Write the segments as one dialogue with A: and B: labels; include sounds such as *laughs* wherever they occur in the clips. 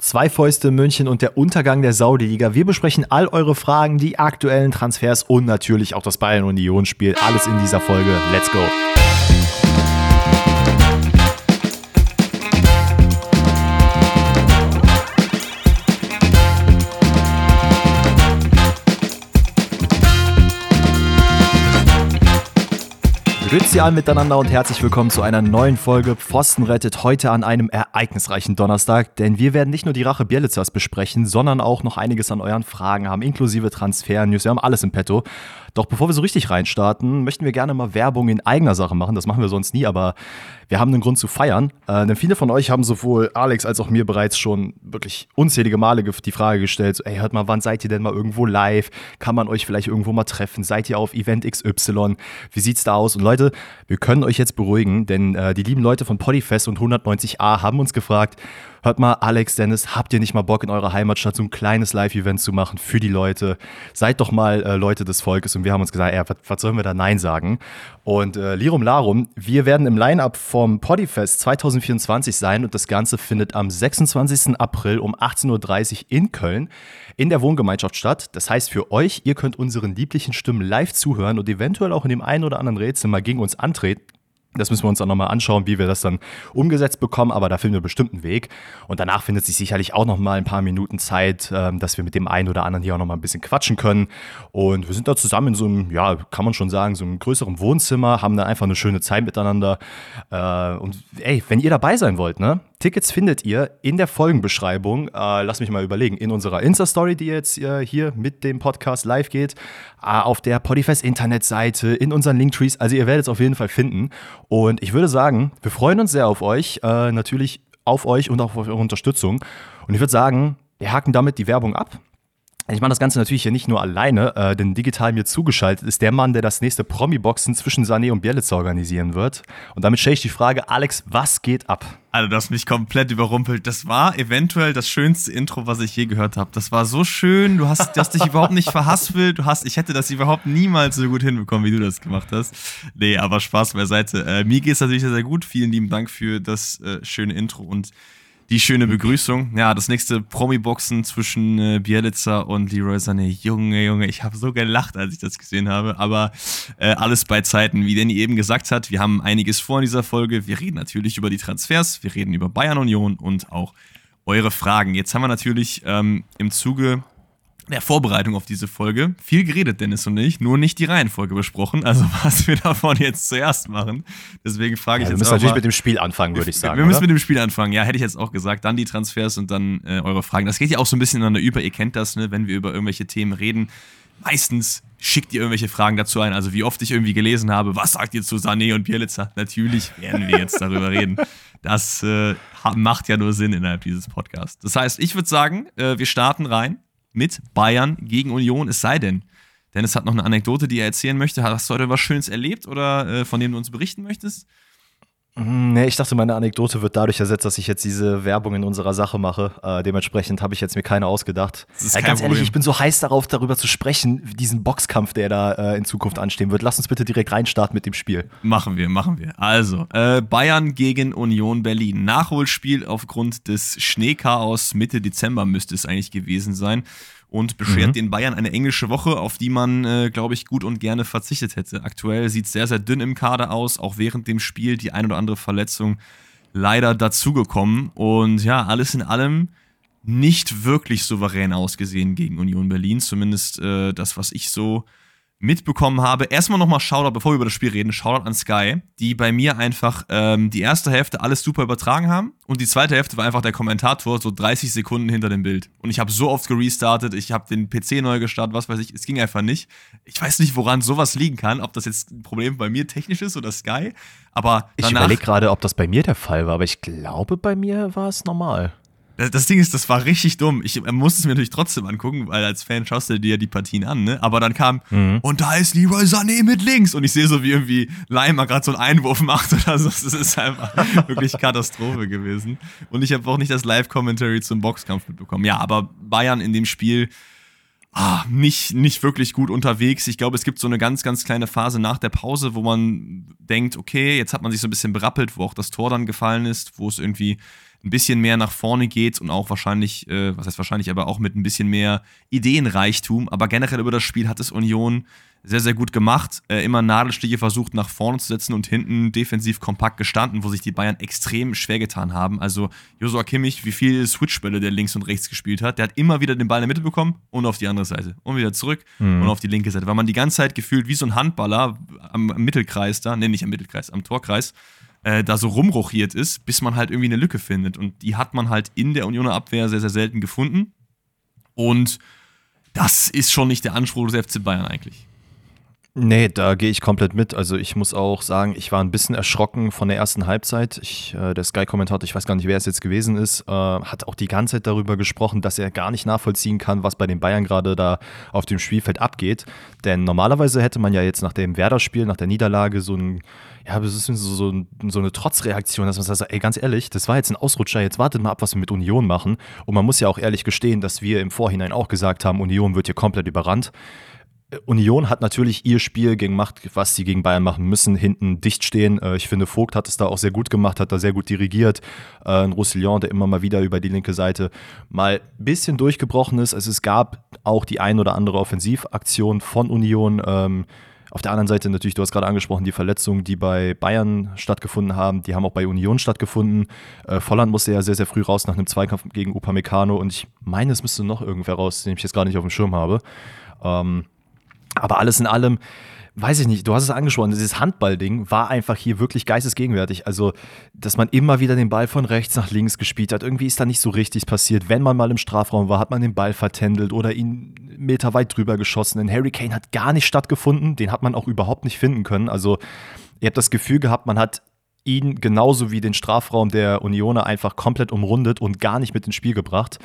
A: Zwei Fäuste München und der Untergang der Saudi-Liga. Wir besprechen all eure Fragen, die aktuellen Transfers und natürlich auch das Bayern-Union-Spiel. Alles in dieser Folge. Let's go! Grüezi alle miteinander und herzlich willkommen zu einer neuen Folge Pfosten rettet heute an einem ereignisreichen Donnerstag, denn wir werden nicht nur die Rache Bielitzers besprechen, sondern auch noch einiges an euren Fragen haben, inklusive Transfer-News, wir haben alles im Petto. Doch bevor wir so richtig reinstarten, möchten wir gerne mal Werbung in eigener Sache machen. Das machen wir sonst nie, aber wir haben einen Grund zu feiern. Äh, denn viele von euch haben sowohl Alex als auch mir bereits schon wirklich unzählige Male die Frage gestellt: so, Ey, hört mal, wann seid ihr denn mal irgendwo live? Kann man euch vielleicht irgendwo mal treffen? Seid ihr auf Event XY? Wie sieht's da aus? Und Leute, wir können euch jetzt beruhigen, denn äh, die lieben Leute von Podifest und 190a haben uns gefragt, hört mal, Alex, Dennis, habt ihr nicht mal Bock in eurer Heimatstadt so ein kleines Live-Event zu machen für die Leute? Seid doch mal äh, Leute des Volkes und wir haben uns gesagt, was, was sollen wir da Nein sagen? Und äh, Lirum Larum, wir werden im Line-Up vom Podifest 2024 sein und das Ganze findet am 26. April um 18.30 Uhr in Köln in der Wohngemeinschaft statt. Das heißt für euch, ihr könnt unseren lieblichen Stimmen live zuhören und eventuell auch in dem einen oder anderen Rätsel mal gegen uns antreten. Das müssen wir uns dann nochmal anschauen, wie wir das dann umgesetzt bekommen, aber da finden wir bestimmt einen Weg. Und danach findet sich sicherlich auch nochmal ein paar Minuten Zeit, ähm, dass wir mit dem einen oder anderen hier auch nochmal ein bisschen quatschen können. Und wir sind da zusammen in so einem, ja, kann man schon sagen, so einem größeren Wohnzimmer, haben dann einfach eine schöne Zeit miteinander. Äh, und ey, wenn ihr dabei sein wollt, ne? Tickets findet ihr in der Folgenbeschreibung. Äh, lass mich mal überlegen. In unserer Insta-Story, die jetzt äh, hier mit dem Podcast live geht, äh, auf der Podifest Internetseite, in unseren Linktrees. Also ihr werdet es auf jeden Fall finden. Und ich würde sagen, wir freuen uns sehr auf euch. Äh, natürlich auf euch und auf eure Unterstützung. Und ich würde sagen, wir haken damit die Werbung ab. Ich mache das Ganze natürlich hier nicht nur alleine, äh, denn digital mir zugeschaltet ist der Mann, der das nächste Promi-Boxen zwischen Sané und Bielitz organisieren wird. Und damit stelle ich die Frage, Alex, was geht ab?
B: Also, hast mich komplett überrumpelt. Das war eventuell das schönste Intro, was ich je gehört habe. Das war so schön. Du hast, du hast dich überhaupt nicht verhaspelt. Du hast, ich hätte das überhaupt niemals so gut hinbekommen, wie du das gemacht hast. Nee, aber Spaß beiseite. Äh, mir geht es natürlich sehr, sehr gut. Vielen lieben Dank für das äh, schöne Intro und die schöne Begrüßung. Ja, das nächste Promi-Boxen zwischen äh, Bielitzer und Leroy Sané. Junge, Junge, ich habe so gelacht, als ich das gesehen habe. Aber äh, alles bei Zeiten. Wie Danny eben gesagt hat, wir haben einiges vor in dieser Folge. Wir reden natürlich über die Transfers, wir reden über Bayern Union und auch eure Fragen. Jetzt haben wir natürlich ähm, im Zuge der Vorbereitung auf diese Folge viel geredet, Dennis und ich, nur nicht die Reihenfolge besprochen, also *laughs* was wir davon jetzt zuerst machen. Deswegen frage ich ja, jetzt. Wir
A: müssen natürlich mal, mit dem Spiel anfangen, würde ich sagen.
B: Wir müssen oder? mit dem Spiel anfangen, ja, hätte ich jetzt auch gesagt. Dann die Transfers und dann äh, eure Fragen. Das geht ja auch so ein bisschen ineinander über. Ihr kennt das, ne, wenn wir über irgendwelche Themen reden. Meistens schickt ihr irgendwelche Fragen dazu ein. Also wie oft ich irgendwie gelesen habe, was sagt ihr zu Sané und Bielitzer? Natürlich werden wir jetzt darüber *laughs* reden. Das äh, macht ja nur Sinn innerhalb dieses Podcasts. Das heißt, ich würde sagen, äh, wir starten rein mit Bayern gegen Union, es sei denn, Dennis hat noch eine Anekdote, die er erzählen möchte. Hast du heute was Schönes erlebt oder äh, von dem du uns berichten möchtest?
A: Hm, nee, ich dachte, meine Anekdote wird dadurch ersetzt, dass ich jetzt diese Werbung in unserer Sache mache. Äh, dementsprechend habe ich jetzt mir keine ausgedacht. Äh, ganz ehrlich, ich bin so heiß darauf, darüber zu sprechen, diesen Boxkampf, der da äh, in Zukunft anstehen wird. Lass uns bitte direkt reinstarten mit dem Spiel.
B: Machen wir, machen wir. Also, äh, Bayern gegen Union Berlin. Nachholspiel aufgrund des Schneechaos Mitte Dezember müsste es eigentlich gewesen sein und beschert mhm. den Bayern eine englische Woche, auf die man, äh, glaube ich, gut und gerne verzichtet hätte. Aktuell sieht es sehr, sehr dünn im Kader aus, auch während dem Spiel die ein oder andere Verletzung leider dazugekommen. Und ja, alles in allem nicht wirklich souverän ausgesehen gegen Union Berlin, zumindest äh, das, was ich so mitbekommen habe. Erstmal nochmal Shoutout, bevor wir über das Spiel reden, Shoutout an Sky, die bei mir einfach ähm, die erste Hälfte alles super übertragen haben und die zweite Hälfte war einfach der Kommentator so 30 Sekunden hinter dem Bild. Und ich habe so oft gerestartet, ich habe den PC neu gestartet, was weiß ich, es ging einfach nicht. Ich weiß nicht, woran sowas liegen kann, ob das jetzt ein Problem bei mir technisch ist oder Sky, aber
A: Ich überlege gerade, ob das bei mir der Fall war, aber ich glaube, bei mir war es normal.
B: Das Ding ist, das war richtig dumm. Ich musste es mir natürlich trotzdem angucken, weil als Fan schaust du dir die Partien an, ne? Aber dann kam, mhm. und da ist Leroy Sané mit links. Und ich sehe so, wie irgendwie Leimer gerade so einen Einwurf macht oder so. Das ist einfach *laughs* wirklich Katastrophe gewesen. Und ich habe auch nicht das Live-Commentary zum Boxkampf mitbekommen. Ja, aber Bayern in dem Spiel ah, nicht, nicht wirklich gut unterwegs. Ich glaube, es gibt so eine ganz, ganz kleine Phase nach der Pause, wo man denkt, okay, jetzt hat man sich so ein bisschen berappelt, wo auch das Tor dann gefallen ist, wo es irgendwie ein bisschen mehr nach vorne geht und auch wahrscheinlich, äh, was heißt wahrscheinlich, aber auch mit ein bisschen mehr Ideenreichtum. Aber generell über das Spiel hat es Union sehr, sehr gut gemacht. Äh, immer Nadelstiche versucht nach vorne zu setzen und hinten defensiv kompakt gestanden, wo sich die Bayern extrem schwer getan haben. Also Josua Kimmich, wie viele Switchbälle der links und rechts gespielt hat, der hat immer wieder den Ball in der Mitte bekommen und auf die andere Seite und wieder zurück mhm. und auf die linke Seite. Weil man die ganze Zeit gefühlt wie so ein Handballer am, am Mittelkreis da, ne, nicht am Mittelkreis, am Torkreis, äh, da so rumrochiert ist, bis man halt irgendwie eine Lücke findet. Und die hat man halt in der Unioner Abwehr sehr, sehr selten gefunden. Und das ist schon nicht der Anspruch des FC Bayern eigentlich.
A: Nee, da gehe ich komplett mit. Also ich muss auch sagen, ich war ein bisschen erschrocken von der ersten Halbzeit. Ich, äh, der Sky-Kommentator, ich weiß gar nicht, wer es jetzt gewesen ist, äh, hat auch die ganze Zeit darüber gesprochen, dass er gar nicht nachvollziehen kann, was bei den Bayern gerade da auf dem Spielfeld abgeht. Denn normalerweise hätte man ja jetzt nach dem Werder-Spiel, nach der Niederlage so ein ja, das ist so, so, so eine Trotzreaktion, dass man sagt, ey, ganz ehrlich, das war jetzt ein Ausrutscher, jetzt wartet mal ab, was wir mit Union machen. Und man muss ja auch ehrlich gestehen, dass wir im Vorhinein auch gesagt haben, Union wird hier komplett überrannt. Union hat natürlich ihr Spiel gemacht, was sie gegen Bayern machen müssen, hinten dicht stehen. Äh, ich finde, Vogt hat es da auch sehr gut gemacht, hat da sehr gut dirigiert. Äh, ein Roussillon, der immer mal wieder über die linke Seite mal ein bisschen durchgebrochen ist. Also es gab auch die ein oder andere Offensivaktion von Union. Ähm, auf der anderen Seite natürlich, du hast gerade angesprochen, die Verletzungen, die bei Bayern stattgefunden haben, die haben auch bei Union stattgefunden. Äh, Volland musste ja sehr, sehr früh raus nach einem Zweikampf gegen Upamecano und ich meine, es müsste noch irgendwer raus, den ich jetzt gerade nicht auf dem Schirm habe. Ähm, aber alles in allem, weiß ich nicht, du hast es angesprochen, dieses Handballding war einfach hier wirklich geistesgegenwärtig. Also, dass man immer wieder den Ball von rechts nach links gespielt hat. Irgendwie ist da nicht so richtig passiert. Wenn man mal im Strafraum war, hat man den Ball vertändelt oder ihn Meter weit drüber geschossen. Denn Harry Kane hat gar nicht stattgefunden. Den hat man auch überhaupt nicht finden können. Also, ihr habt das Gefühl gehabt, man hat ihn genauso wie den Strafraum der Unioner einfach komplett umrundet und gar nicht mit ins Spiel gebracht.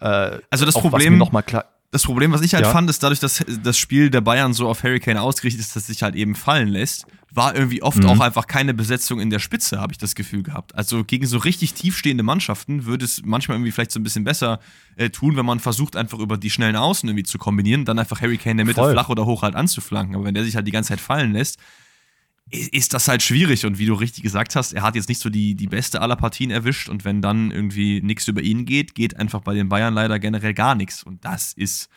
B: Äh, also das Problem noch mal klar das Problem, was ich halt ja. fand, ist dadurch, dass das Spiel der Bayern so auf Hurricane ausgerichtet ist, dass sich halt eben fallen lässt, war irgendwie oft mhm. auch einfach keine Besetzung in der Spitze, habe ich das Gefühl gehabt. Also gegen so richtig tiefstehende Mannschaften würde es manchmal irgendwie vielleicht so ein bisschen besser äh, tun, wenn man versucht, einfach über die schnellen Außen irgendwie zu kombinieren, dann einfach Hurricane in der Mitte Voll. flach oder hoch halt anzuflanken. Aber wenn der sich halt die ganze Zeit fallen lässt, ist das halt schwierig. Und wie du richtig gesagt hast, er hat jetzt nicht so die, die beste aller Partien erwischt. Und wenn dann irgendwie nichts über ihn geht, geht einfach bei den Bayern leider generell gar nichts. Und das ist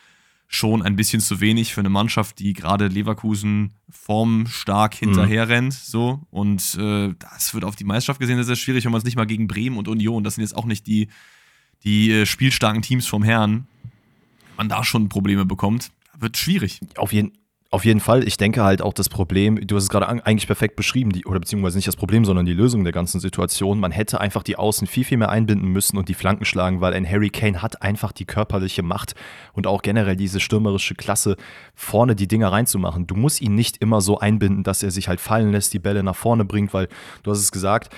B: schon ein bisschen zu wenig für eine Mannschaft, die gerade Leverkusen formstark hinterher mhm. rennt. So. Und äh, das wird auf die Meisterschaft gesehen sehr, sehr schwierig, wenn man es nicht mal gegen Bremen und Union, das sind jetzt auch nicht die, die äh, spielstarken Teams vom Herrn, man da schon Probleme bekommt. Wird schwierig.
A: Auf jeden, auf jeden Fall. Ich denke halt auch das Problem, du hast es gerade eigentlich perfekt beschrieben, die, oder beziehungsweise nicht das Problem, sondern die Lösung der ganzen Situation. Man hätte einfach die Außen viel, viel mehr einbinden müssen und die Flanken schlagen, weil ein Harry Kane hat einfach die körperliche Macht und auch generell diese stürmerische Klasse, vorne die Dinger reinzumachen. Du musst ihn nicht immer so einbinden, dass er sich halt fallen lässt, die Bälle nach vorne bringt, weil du hast es gesagt,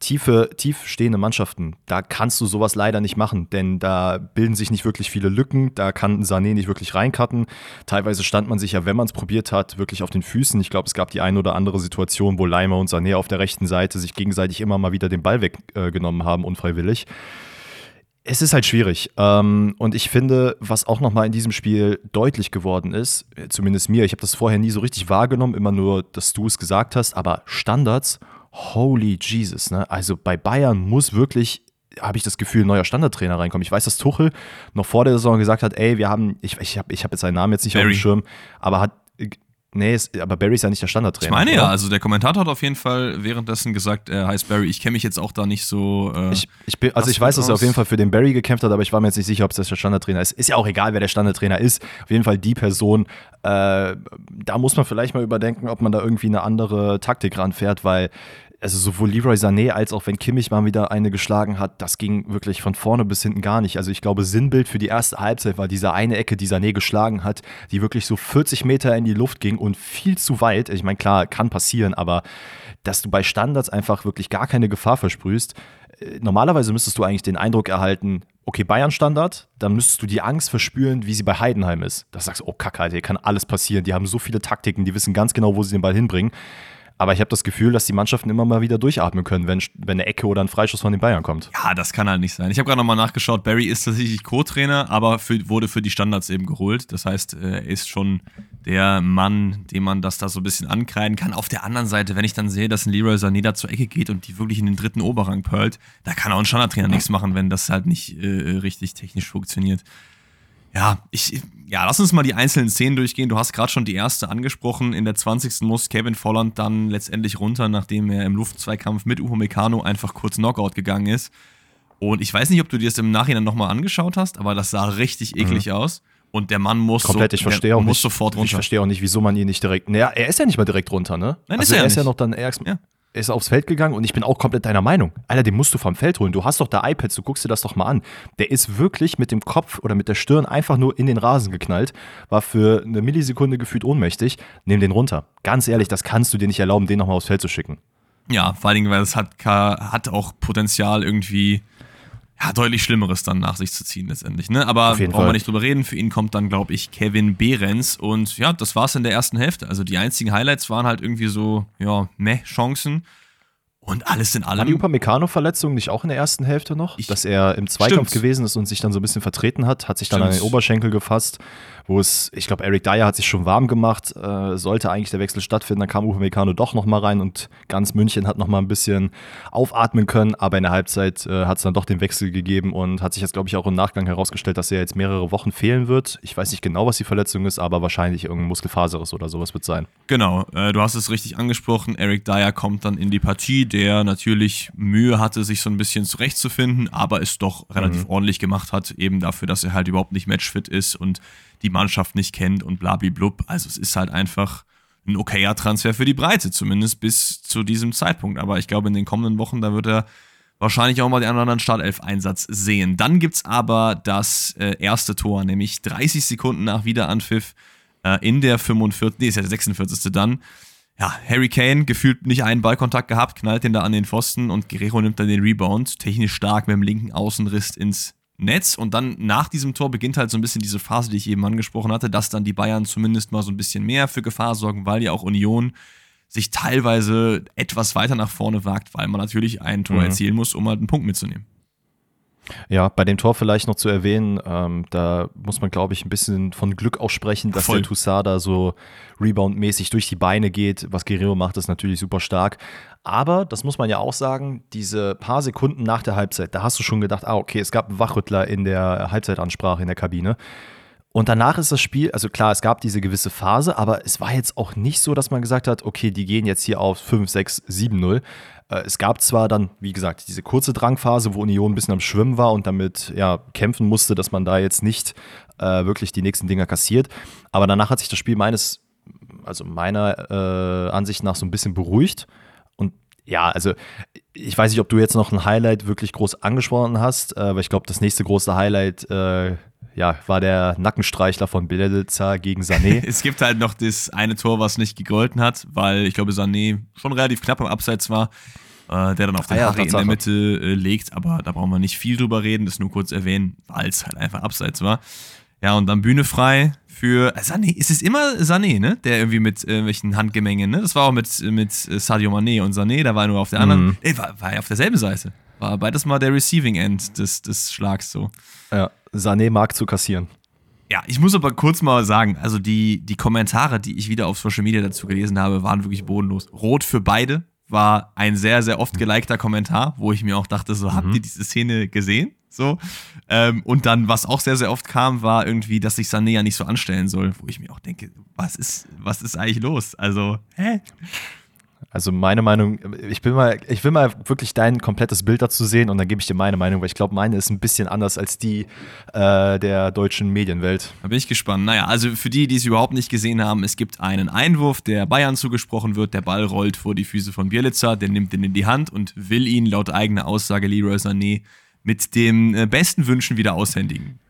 A: tiefe, tief stehende Mannschaften, da kannst du sowas leider nicht machen, denn da bilden sich nicht wirklich viele Lücken, da kann Sané nicht wirklich reincutten. Teilweise stand man sich ja, wenn man es probiert hat, wirklich auf den Füßen. Ich glaube, es gab die eine oder andere Situation, wo Leimer und Sané auf der rechten Seite sich gegenseitig immer mal wieder den Ball weggenommen äh, haben, unfreiwillig. Es ist halt schwierig. Ähm, und ich finde, was auch nochmal in diesem Spiel deutlich geworden ist, äh, zumindest mir, ich habe das vorher nie so richtig wahrgenommen, immer nur, dass du es gesagt hast, aber Standards holy Jesus, ne? Also bei Bayern muss wirklich habe ich das Gefühl, ein neuer Standardtrainer reinkommen. Ich weiß, dass Tuchel noch vor der Saison gesagt hat, ey, wir haben, ich, ich habe ich hab jetzt seinen Namen jetzt nicht Barry. auf dem Schirm, aber hat, nee, ist, aber Barry ist ja nicht der Standardtrainer.
B: Ich meine oder? ja, also der Kommentator hat auf jeden Fall währenddessen gesagt, er heißt Barry. Ich kenne mich jetzt auch da nicht so. Äh,
A: ich, ich bin, also ich weiß, dass er auf jeden Fall für den Barry gekämpft hat, aber ich war mir jetzt nicht sicher, ob es der Standardtrainer ist. Ist ja auch egal, wer der Standardtrainer ist. Auf jeden Fall die Person. Äh, da muss man vielleicht mal überdenken, ob man da irgendwie eine andere Taktik ranfährt, weil also sowohl Leroy Sané als auch wenn Kimmich mal wieder eine geschlagen hat, das ging wirklich von vorne bis hinten gar nicht. Also ich glaube, Sinnbild für die erste Halbzeit war diese eine Ecke, die Sané geschlagen hat, die wirklich so 40 Meter in die Luft ging und viel zu weit. Ich meine, klar, kann passieren, aber dass du bei Standards einfach wirklich gar keine Gefahr versprühst. Äh, normalerweise müsstest du eigentlich den Eindruck erhalten, okay, Bayern-Standard, dann müsstest du die Angst verspüren, wie sie bei Heidenheim ist. Da sagst du, oh Kacke, Alter, hier kann alles passieren. Die haben so viele Taktiken, die wissen ganz genau, wo sie den Ball hinbringen. Aber ich habe das Gefühl, dass die Mannschaften immer mal wieder durchatmen können, wenn, wenn eine Ecke oder ein Freischuss von den Bayern kommt.
B: Ja, das kann halt nicht sein. Ich habe gerade nochmal nachgeschaut, Barry ist tatsächlich Co-Trainer, aber für, wurde für die Standards eben geholt. Das heißt, er ist schon der Mann, dem man das da so ein bisschen ankreiden kann. Auf der anderen Seite, wenn ich dann sehe, dass ein Leroy Sané da zur Ecke geht und die wirklich in den dritten Oberrang pearlt, da kann auch ein Standardtrainer nichts machen, wenn das halt nicht äh, richtig technisch funktioniert. Ja, ich, ja, lass uns mal die einzelnen Szenen durchgehen. Du hast gerade schon die erste angesprochen. In der 20. muss Kevin Volland dann letztendlich runter, nachdem er im Luftzweikampf mit Uho Meccano einfach kurz Knockout gegangen ist. Und ich weiß nicht, ob du dir das im Nachhinein nochmal angeschaut hast, aber das sah richtig eklig mhm. aus. Und der Mann muss,
A: Komplett,
B: so,
A: ich verstehe auch
B: muss
A: nicht,
B: sofort runter.
A: Ich verstehe auch nicht, wieso man ihn nicht direkt. Naja, er ist ja nicht mal direkt runter, ne?
B: Nein,
A: also
B: ist er,
A: er
B: ja
A: ist ja
B: nicht.
A: noch dann erst.
B: Ja.
A: Ist aufs Feld gegangen und ich bin auch komplett deiner Meinung. Alter, den musst du vom Feld holen. Du hast doch da iPads, du guckst dir das doch mal an. Der ist wirklich mit dem Kopf oder mit der Stirn einfach nur in den Rasen geknallt, war für eine Millisekunde gefühlt ohnmächtig. Nimm den runter. Ganz ehrlich, das kannst du dir nicht erlauben, den nochmal aufs Feld zu schicken.
B: Ja, vor allen Dingen, weil es hat, hat auch Potenzial irgendwie ja, deutlich Schlimmeres dann nach sich zu ziehen letztendlich. Ne? Aber brauchen wir nicht drüber reden. Für ihn kommt dann, glaube ich, Kevin Behrens. Und ja, das war's in der ersten Hälfte. Also die einzigen Highlights waren halt irgendwie so, ja, meh, Chancen. Und alles in allem.
A: War die Upamecano-Verletzung nicht auch in der ersten Hälfte noch? Ich, dass er im Zweikampf
B: stimmt.
A: gewesen ist und sich dann so ein bisschen vertreten hat, hat sich dann
B: Stimmt.
A: an den Oberschenkel gefasst, wo es, ich glaube, Eric Dyer hat sich schon warm gemacht, äh, sollte eigentlich der Wechsel stattfinden, dann kam Upamecano doch nochmal rein und ganz München hat nochmal ein bisschen aufatmen können, aber in der Halbzeit äh, hat es dann doch den Wechsel gegeben und hat sich jetzt, glaube ich, auch im Nachgang herausgestellt, dass er jetzt mehrere Wochen fehlen wird. Ich weiß nicht genau, was die Verletzung ist, aber wahrscheinlich irgendein Muskelfaseres oder sowas wird sein.
B: Genau, äh, du hast es richtig angesprochen. Eric Dyer kommt dann in die Partie, der natürlich Mühe hatte, sich so ein bisschen zurechtzufinden, aber es doch relativ
A: Mhm.
B: ordentlich gemacht hat, eben dafür, dass er halt überhaupt nicht matchfit ist und die Mannschaft nicht kennt und blablablub. Also es ist halt einfach ein okayer Transfer für die Breite, zumindest bis zu diesem Zeitpunkt. Aber ich glaube, in den kommenden Wochen, da wird er wahrscheinlich auch mal den einen oder anderen Startelf-Einsatz sehen. Dann gibt's aber das äh, erste Tor, nämlich 30 Sekunden nach Wiederanpfiff äh, in der 45. Nee, ist ja der 46. dann. Ja, Harry Kane gefühlt nicht einen Ballkontakt gehabt, knallt den da an den Pfosten und Guerrero nimmt dann den Rebound, technisch stark mit dem linken Außenriss ins Netz. Und dann nach diesem Tor beginnt halt so ein bisschen diese Phase, die ich eben angesprochen hatte, dass dann die Bayern zumindest mal so ein bisschen mehr für Gefahr sorgen, weil ja auch Union sich teilweise etwas weiter nach vorne wagt, weil man natürlich ein Tor
A: Mhm.
B: erzielen muss, um halt einen Punkt mitzunehmen.
A: Ja, bei dem Tor vielleicht noch zu erwähnen, ähm, da muss man, glaube ich, ein bisschen von Glück aussprechen, dass
B: Voll.
A: der Toussaint da so reboundmäßig durch die Beine geht. Was Guerrero macht, ist natürlich super stark. Aber, das muss man ja auch sagen, diese paar Sekunden nach der Halbzeit, da hast du schon gedacht, ah, okay, es gab einen Wachrüttler in der Halbzeitansprache in der Kabine. Und danach ist das Spiel, also klar, es gab diese gewisse Phase, aber es war jetzt auch nicht so, dass man gesagt hat, okay, die gehen jetzt hier auf 5, 6, 7-0. Äh, Es gab zwar dann, wie gesagt, diese kurze Drangphase, wo Union ein bisschen am Schwimmen war und damit ja, kämpfen musste, dass man da jetzt nicht äh, wirklich die nächsten Dinger kassiert. Aber danach hat sich das Spiel meines, also meiner äh, Ansicht nach so ein bisschen beruhigt. Und ja, also ich weiß nicht, ob du jetzt noch ein Highlight wirklich groß angesprochen hast, äh, aber ich glaube, das nächste große Highlight äh, ja, war der Nackenstreichler von Bielitzer gegen Sané. *laughs*
B: Es gibt halt noch das eine Tor, was nicht gegolten hat, weil ich glaube, Sané schon relativ knapp am Abseits war, äh, der dann auf den
A: Ah ja,
B: in der. Mitte äh, legt, aber da brauchen wir nicht viel drüber reden, das nur kurz erwähnen, weil es halt einfach Abseits war. Ja, und dann Bühne frei für äh, Sané. Es ist immer Sané, ne? Der irgendwie mit irgendwelchen Handgemengen, ne? Das war auch mit, mit äh, Sadio Mané und Sané, da war er nur auf der anderen,
A: Mhm.
B: ey, war, war er auf derselben Seite. War beides mal der Receiving End des, des Schlags so.
A: ja, Sané mag zu kassieren.
B: Ja, ich muss aber kurz mal sagen, also die, die Kommentare, die ich wieder auf Social Media dazu gelesen habe, waren wirklich bodenlos. Rot für beide war ein sehr, sehr oft gelikter Kommentar, wo ich mir auch dachte, so, habt ihr diese Szene gesehen? So. Ähm, und dann, was auch sehr, sehr oft kam, war irgendwie, dass sich Sané ja nicht so anstellen soll, wo ich mir auch denke, was ist, was ist eigentlich los? Also, hä?
A: Also meine Meinung, ich will mal, ich will mal wirklich dein komplettes Bild dazu sehen und dann gebe ich dir meine Meinung, weil ich glaube, meine ist ein bisschen anders als die äh, der deutschen Medienwelt.
B: Da bin ich gespannt. Naja, also für die, die es überhaupt nicht gesehen haben, es gibt einen Einwurf, der Bayern zugesprochen wird. Der Ball rollt vor die Füße von Bielitzer, der nimmt ihn in die Hand und will ihn laut eigener Aussage Leroy Sané mit dem äh, besten Wünschen wieder aushändigen.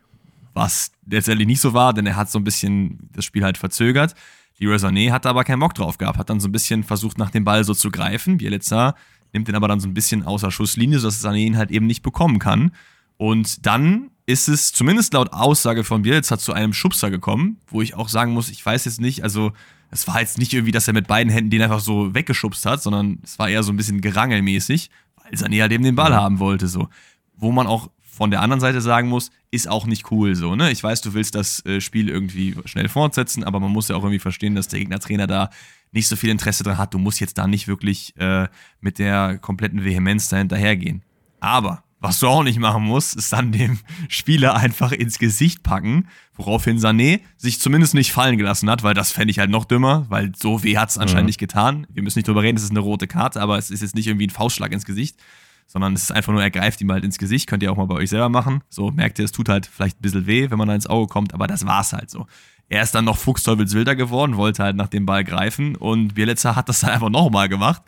B: Was letztendlich nicht so war, denn er hat so ein bisschen das Spiel halt verzögert. Leroy Sané hat aber keinen Bock drauf gehabt, hat dann so ein bisschen versucht, nach dem Ball so zu greifen. Bielitzer nimmt den aber dann so ein bisschen außer Schusslinie, sodass Sané ihn halt eben nicht bekommen kann. Und dann ist es zumindest laut Aussage von Bielitzer zu einem Schubser gekommen, wo ich auch sagen muss, ich weiß jetzt nicht, also Es war jetzt nicht irgendwie, dass er mit beiden Händen den einfach so weggeschubst hat, sondern es war eher so ein bisschen gerangelmäßig, weil Sané halt eben den Ball haben wollte, so. Wo man auch von der anderen Seite sagen muss, ist auch nicht cool so, ne? Ich weiß, du willst das äh, Spiel irgendwie schnell fortsetzen, aber man muss ja auch irgendwie verstehen, dass der Gegnertrainer da nicht so viel Interesse dran hat. Du musst jetzt da nicht wirklich äh, mit der kompletten Vehemenz dahinterhergehen. Aber was du auch nicht machen musst, ist dann dem Spieler einfach ins Gesicht packen, woraufhin Sané sich zumindest nicht fallen gelassen hat, weil das fände ich halt noch dümmer, weil so weh hat es anscheinend mhm. nicht getan. Wir müssen nicht drüber reden, es ist eine rote Karte, aber es ist jetzt nicht irgendwie ein Faustschlag ins Gesicht sondern es ist einfach nur, er greift ihm halt ins Gesicht. Könnt ihr auch mal bei euch selber machen. So merkt ihr, es tut halt vielleicht ein bisschen weh, wenn man da ins Auge kommt, aber das war's halt so. Er ist dann noch Fuchsteufelswilder geworden, wollte halt nach dem Ball greifen und Bielitzer hat das dann einfach nochmal gemacht,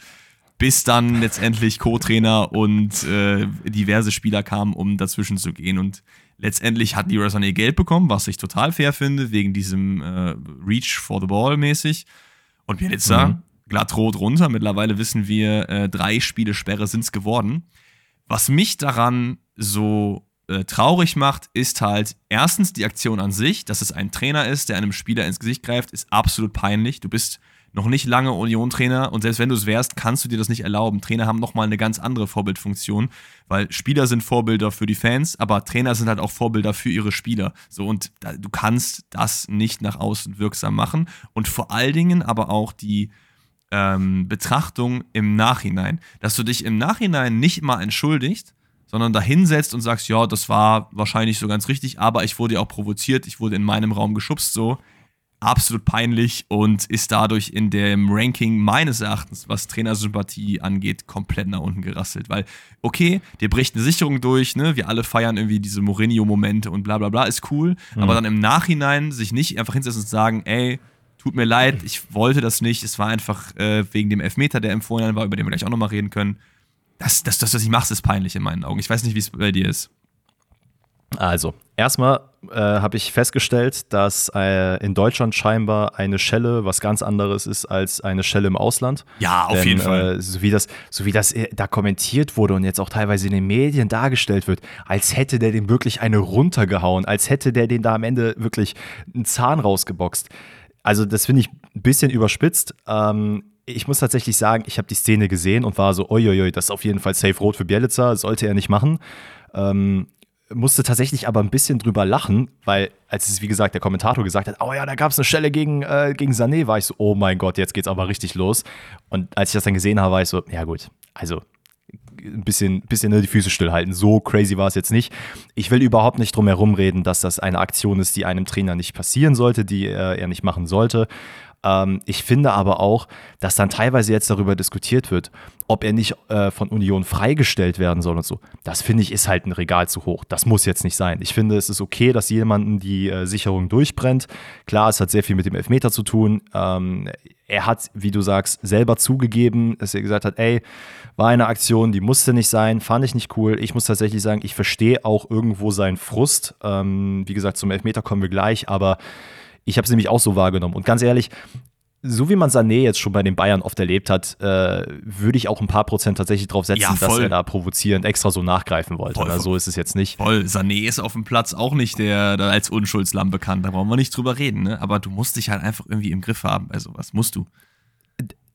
B: bis dann letztendlich Co-Trainer und äh, diverse Spieler kamen, um dazwischen zu gehen und letztendlich hat Leroy Sané Geld bekommen, was ich total fair finde, wegen diesem äh, Reach for the Ball mäßig und Bielitzer mhm glatt rot runter. Mittlerweile wissen wir, äh, drei Spiele Sperre sind es geworden. Was mich daran so äh, traurig macht, ist halt erstens die Aktion an sich, dass es ein Trainer ist, der einem Spieler ins Gesicht greift, ist absolut peinlich. Du bist noch nicht lange Union-Trainer und selbst wenn du es wärst, kannst du dir das nicht erlauben. Trainer haben nochmal eine ganz andere Vorbildfunktion, weil Spieler sind Vorbilder für die Fans, aber Trainer sind halt auch Vorbilder für ihre Spieler. So und da, du kannst das nicht nach außen wirksam machen und vor allen Dingen aber auch die ähm, Betrachtung im Nachhinein. Dass du dich im Nachhinein nicht mal entschuldigst, sondern da hinsetzt und sagst, ja, das war wahrscheinlich so ganz richtig, aber ich wurde ja auch provoziert, ich wurde in meinem Raum geschubst, so. Absolut peinlich und ist dadurch in dem Ranking meines Erachtens, was Trainersympathie angeht, komplett nach unten gerasselt. Weil, okay, dir bricht eine Sicherung durch, ne? Wir alle feiern irgendwie diese Mourinho-Momente und bla bla bla, ist cool. Mhm. Aber dann im Nachhinein sich nicht einfach hinsetzen und sagen, ey, tut mir leid, ich wollte das nicht. Es war einfach äh, wegen dem Elfmeter, der empfohlen war, über den wir gleich auch nochmal reden können. Das, das, das, was ich mache, ist peinlich in meinen Augen. Ich weiß nicht, wie es bei dir ist.
A: Also, erstmal äh, habe ich festgestellt, dass äh, in Deutschland scheinbar eine Schelle was ganz anderes ist als eine Schelle im Ausland.
B: Ja, auf Denn, jeden Fall.
A: Äh, so wie das, so wie das äh, da kommentiert wurde und jetzt auch teilweise in den Medien dargestellt wird, als hätte der dem wirklich eine runtergehauen, als hätte der den da am Ende wirklich einen Zahn rausgeboxt. Also, das finde ich ein bisschen überspitzt. Ähm, ich muss tatsächlich sagen, ich habe die Szene gesehen und war so, uiuiui, das ist auf jeden Fall safe rot für Bielitzer, sollte er nicht machen. Ähm, musste tatsächlich aber ein bisschen drüber lachen, weil, als es, wie gesagt, der Kommentator gesagt hat, oh ja, da gab es eine Stelle gegen, äh, gegen Sané, war ich so, oh mein Gott, jetzt geht's aber richtig los. Und als ich das dann gesehen habe, war ich so, ja gut, also ein bisschen, bisschen ne, die Füße stillhalten. So crazy war es jetzt nicht. Ich will überhaupt nicht drum herum reden, dass das eine Aktion ist, die einem Trainer nicht passieren sollte, die äh, er nicht machen sollte. Ähm, ich finde aber auch, dass dann teilweise jetzt darüber diskutiert wird, ob er nicht äh, von Union freigestellt werden soll und so. Das finde ich ist halt ein Regal zu hoch. Das muss jetzt nicht sein. Ich finde, es ist okay, dass jemanden die äh, Sicherung durchbrennt. Klar, es hat sehr viel mit dem Elfmeter zu tun. Ähm, er hat, wie du sagst, selber zugegeben, dass er gesagt hat, ey, war eine Aktion, die musste nicht sein, fand ich nicht cool. Ich muss tatsächlich sagen, ich verstehe auch irgendwo seinen Frust. Ähm, wie gesagt, zum Elfmeter kommen wir gleich, aber ich habe es nämlich auch so wahrgenommen. Und ganz ehrlich, so wie man Sané jetzt schon bei den Bayern oft erlebt hat, äh, würde ich auch ein paar Prozent tatsächlich drauf setzen, ja, dass er da provozierend extra so nachgreifen wollte. Voll, so ist es jetzt nicht.
B: Voll. Sané ist auf dem Platz auch nicht der, der als Unschuldslamm bekannt. Da brauchen wir nicht drüber reden. Ne? Aber du musst dich halt einfach irgendwie im Griff haben. Also, was musst du?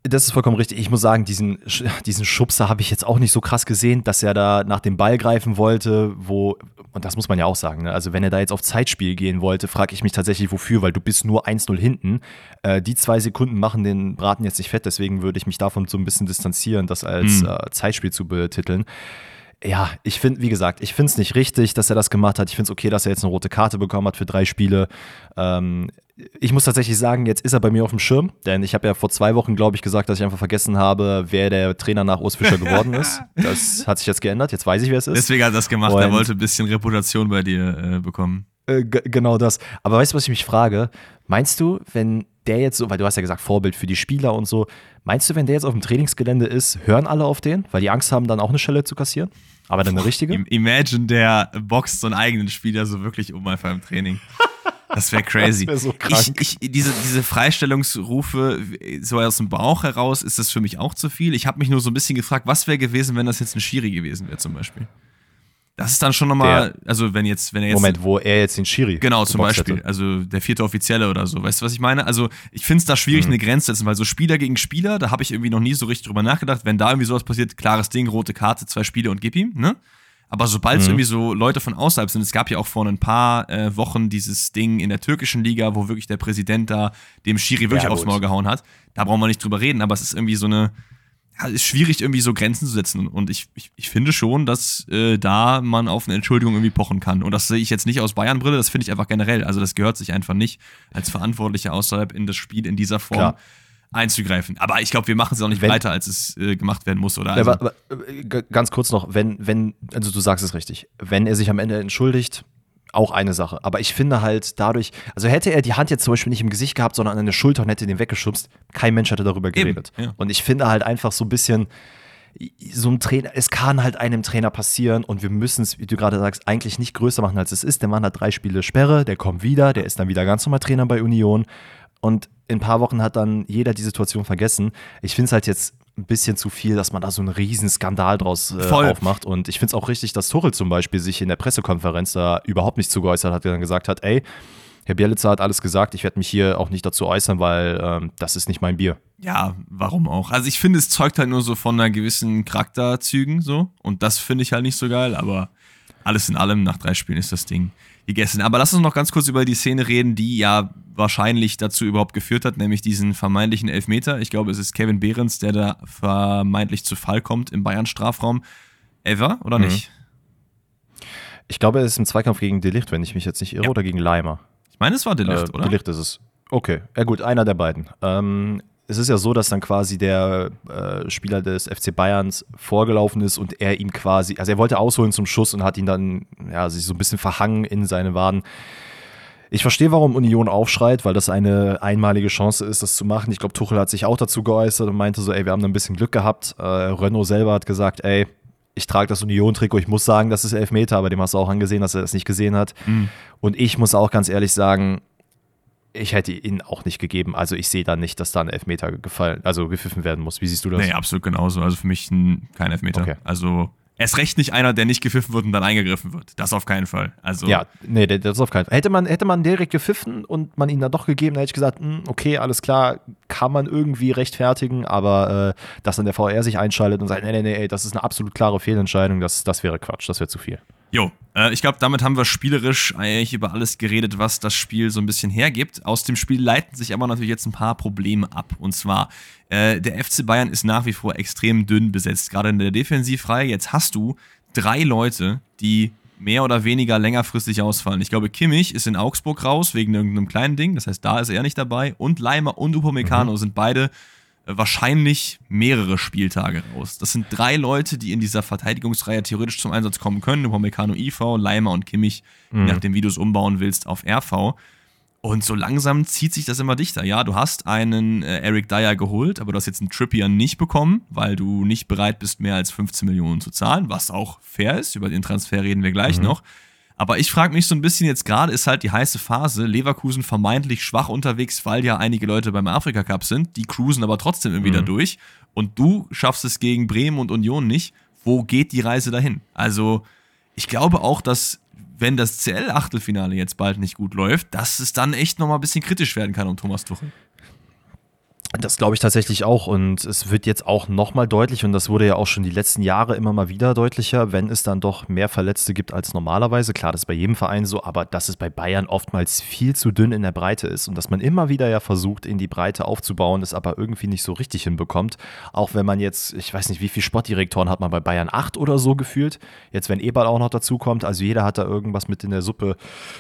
A: Das ist vollkommen richtig. Ich muss sagen, diesen, diesen Schubser habe ich jetzt auch nicht so krass gesehen, dass er da nach dem Ball greifen wollte, wo, und das muss man ja auch sagen, ne? also wenn er da jetzt auf Zeitspiel gehen wollte, frage ich mich tatsächlich wofür, weil du bist nur 1-0 hinten. Äh, die zwei Sekunden machen den Braten jetzt nicht fett, deswegen würde ich mich davon so ein bisschen distanzieren, das als mhm. äh, Zeitspiel zu betiteln ja, ich finde, wie gesagt, ich finde es nicht richtig, dass er das gemacht hat. Ich finde es okay, dass er jetzt eine rote Karte bekommen hat für drei Spiele. Ähm, ich muss tatsächlich sagen, jetzt ist er bei mir auf dem Schirm, denn ich habe ja vor zwei Wochen, glaube ich, gesagt, dass ich einfach vergessen habe, wer der Trainer nach Urs Fischer geworden ist. *laughs* Das hat sich jetzt geändert. Jetzt weiß ich, wer es ist.
B: Deswegen hat er das gemacht. Und er wollte ein bisschen Reputation bei dir äh, bekommen.
A: Äh, genau das. Aber weißt du, was ich mich frage? Meinst du, wenn der jetzt so, weil du hast ja gesagt, Vorbild für die Spieler und so, meinst du, wenn der jetzt auf dem Trainingsgelände ist, hören alle auf den, weil die Angst haben, dann auch eine Stelle zu kassieren? Aber dann eine richtige?
B: Imagine, der boxt so einen eigenen Spieler so wirklich um einfach im Training. *laughs* Das wäre crazy. *laughs* Das wär so. Ich, ich, diese, diese Freistellungsrufe, so aus dem Bauch heraus, ist das für mich auch zu viel. Ich habe mich nur so ein bisschen gefragt, was wäre gewesen, wenn das jetzt ein Schiri gewesen wäre, zum Beispiel. Das ist dann schon nochmal, also wenn jetzt, wenn er jetzt.
A: Moment, wo er jetzt den Schiri.
B: Genau, zum Beispiel. Hätte. Also der vierte Offizielle oder so. Weißt du, was ich meine? Also ich finde es da schwierig, mhm. eine Grenze zu setzen, weil so Spieler gegen Spieler, da habe ich irgendwie noch nie so richtig drüber nachgedacht. Wenn da irgendwie sowas passiert, klares Ding, rote Karte, zwei Spiele und gib ihm, ne? Aber sobald es mhm. irgendwie so Leute von außerhalb sind, es gab ja auch vor ein paar äh, Wochen dieses Ding in der türkischen Liga, wo wirklich der Präsident da dem Schiri wirklich ja, aufs Maul gehauen hat. Da brauchen wir nicht drüber reden, aber es ist irgendwie so eine, ja, ist schwierig, irgendwie so Grenzen zu setzen. Und ich, ich, ich finde schon, dass äh, da man auf eine Entschuldigung irgendwie pochen kann. Und das sehe ich jetzt nicht aus Bayern-Brille, das finde ich einfach generell. Also das gehört sich einfach nicht als Verantwortlicher außerhalb in das Spiel in dieser Form. Klar einzugreifen. Aber ich glaube, wir machen es auch nicht wenn, weiter, als es äh, gemacht werden muss, oder?
A: Also, aber, aber, ganz kurz noch, wenn, wenn, also du sagst es richtig, wenn er sich am Ende entschuldigt, auch eine Sache. Aber ich finde halt dadurch, also hätte er die Hand jetzt zum Beispiel nicht im Gesicht gehabt, sondern an der Schulter und hätte den weggeschubst, kein Mensch hätte darüber geredet. Eben, ja. Und ich finde halt einfach so ein bisschen, so ein Trainer, es kann halt einem Trainer passieren und wir müssen es, wie du gerade sagst, eigentlich nicht größer machen, als es ist. Der Mann hat drei Spiele Sperre, der kommt wieder, der ist dann wieder ganz normal Trainer bei Union und in ein paar Wochen hat dann jeder die Situation vergessen. Ich finde es halt jetzt ein bisschen zu viel, dass man da so einen riesen Skandal draus äh, aufmacht. Und ich finde es auch richtig, dass Tuchel zum Beispiel sich in der Pressekonferenz da überhaupt nicht zugeäußert hat, der dann gesagt hat, ey, Herr Bielitzer hat alles gesagt, ich werde mich hier auch nicht dazu äußern, weil ähm, das ist nicht mein Bier.
B: Ja, warum auch? Also ich finde, es zeugt halt nur so von einer gewissen Charakterzügen so und das finde ich halt nicht so geil, aber alles in allem nach drei Spielen ist das Ding gegessen. Aber lass uns noch ganz kurz über die Szene reden, die ja wahrscheinlich dazu überhaupt geführt hat, nämlich diesen vermeintlichen Elfmeter. Ich glaube, es ist Kevin Behrens, der da vermeintlich zu Fall kommt im Bayern-Strafraum. Ever oder mhm. nicht?
A: Ich glaube, er ist im Zweikampf gegen Delicht, wenn ich mich jetzt nicht irre, ja. oder gegen Leimer.
B: Ich meine, es war Delicht, äh, oder?
A: Delicht ist es. Okay, ja gut, einer der beiden. Ähm, es ist ja so, dass dann quasi der äh, Spieler des FC Bayerns vorgelaufen ist und er ihm quasi, also er wollte ausholen zum Schuss und hat ihn dann ja, sich so ein bisschen verhangen in seine Waden. Ich verstehe, warum Union aufschreit, weil das eine einmalige Chance ist, das zu machen. Ich glaube, Tuchel hat sich auch dazu geäußert und meinte so, ey, wir haben da ein bisschen Glück gehabt. Äh, Renault selber hat gesagt, ey, ich trage das Union-Trikot, ich muss sagen, das ist Elfmeter, aber dem hast du auch angesehen, dass er das nicht gesehen hat. Mhm. Und ich muss auch ganz ehrlich sagen, ich hätte ihn auch nicht gegeben. Also ich sehe da nicht, dass da ein Elfmeter gefallen, also gepfiffen werden muss. Wie siehst du das?
B: Nee, absolut genauso. Also für mich ein, kein Elfmeter. Okay. Also erst recht nicht einer, der nicht gepfiffen wird und dann eingegriffen wird. Das auf keinen Fall. Also
A: ja, nee, das ist auf keinen Fall. Hätte man, hätte man direkt gepfiffen und man ihn dann doch gegeben, dann hätte ich gesagt, mh, hm, okay, alles klar, kann man irgendwie rechtfertigen, aber äh, dass dann der VR sich einschaltet und sagt, nee, nee, nee, ey, das ist eine absolut klare Fehlentscheidung, das, das wäre Quatsch, das wäre zu viel.
B: Jo, äh, ich glaube, damit haben wir spielerisch eigentlich über alles geredet, was das Spiel so ein bisschen hergibt. Aus dem Spiel leiten sich aber natürlich jetzt ein paar Probleme ab. Und zwar, äh, der FC Bayern ist nach wie vor extrem dünn besetzt, gerade in der Defensivreihe. Jetzt hast du drei Leute, die mehr oder weniger längerfristig ausfallen. Ich glaube, Kimmich ist in Augsburg raus wegen irgendeinem kleinen Ding, das heißt, da ist er nicht dabei. Und Leimer und Upamecano mhm. sind beide wahrscheinlich mehrere Spieltage raus. Das sind drei Leute, die in dieser Verteidigungsreihe theoretisch zum Einsatz kommen können. Upamecano IV, Leimer und Kimmich, mhm. je nachdem, wie du es umbauen willst, auf RV. Und so langsam zieht sich das immer dichter. Ja, du hast einen äh, Eric Dyer geholt, aber du hast jetzt einen Trippier nicht bekommen, weil du nicht bereit bist, mehr als 15 Millionen zu zahlen, was auch fair ist. Über den Transfer reden wir gleich mhm. noch. Aber ich frage mich so ein bisschen, jetzt gerade ist halt die heiße Phase, Leverkusen vermeintlich schwach unterwegs, weil ja einige Leute beim Afrika Cup sind, die cruisen aber trotzdem irgendwie mhm. durch. Und du schaffst es gegen Bremen und Union nicht. Wo geht die Reise dahin? Also, ich glaube auch, dass wenn das CL-Achtelfinale jetzt bald nicht gut läuft, dass es dann echt nochmal ein bisschen kritisch werden kann um Thomas Tuchel.
A: Das glaube ich tatsächlich auch und es wird jetzt auch nochmal deutlich und das wurde ja auch schon die letzten Jahre immer mal wieder deutlicher, wenn es dann doch mehr Verletzte gibt als normalerweise. Klar, das ist bei jedem Verein so, aber dass es bei Bayern oftmals viel zu dünn in der Breite ist und dass man immer wieder ja versucht, in die Breite aufzubauen, es aber irgendwie nicht so richtig hinbekommt. Auch wenn man jetzt, ich weiß nicht, wie viele Sportdirektoren hat man bei Bayern? Acht oder so gefühlt. Jetzt, wenn Eberl auch noch dazu kommt, also jeder hat da irgendwas mit in der Suppe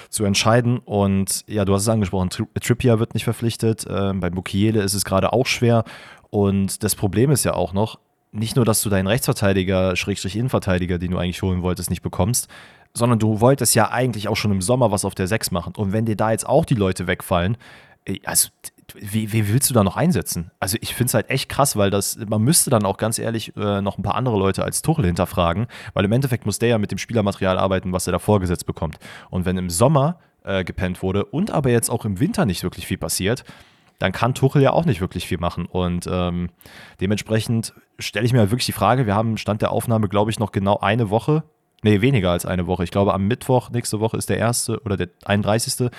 A: zu entscheiden und ja, du hast es angesprochen, Trippier wird nicht verpflichtet, äh, bei Mukiele ist es gerade gerade auch schwer. Und das Problem ist ja auch noch, nicht nur, dass du deinen Rechtsverteidiger, Schrägstrich Innenverteidiger, den du eigentlich holen wolltest, nicht bekommst, sondern du wolltest ja eigentlich auch schon im Sommer was auf der 6 machen. Und wenn dir da jetzt auch die Leute wegfallen, also wie, wie willst du da noch einsetzen? Also ich finde es halt echt krass, weil das, man müsste dann auch ganz ehrlich äh, noch ein paar andere Leute als Tuchel hinterfragen, weil im Endeffekt muss der ja mit dem Spielermaterial arbeiten, was er da vorgesetzt bekommt. Und wenn im Sommer äh, gepennt wurde und aber jetzt auch im Winter nicht wirklich viel passiert, dann kann Tuchel ja auch nicht wirklich viel machen. Und ähm, dementsprechend stelle ich mir halt wirklich die Frage, wir haben Stand der Aufnahme, glaube ich, noch genau eine Woche Nee, weniger als eine Woche. Ich glaube, am Mittwoch nächste Woche ist der erste oder der 31.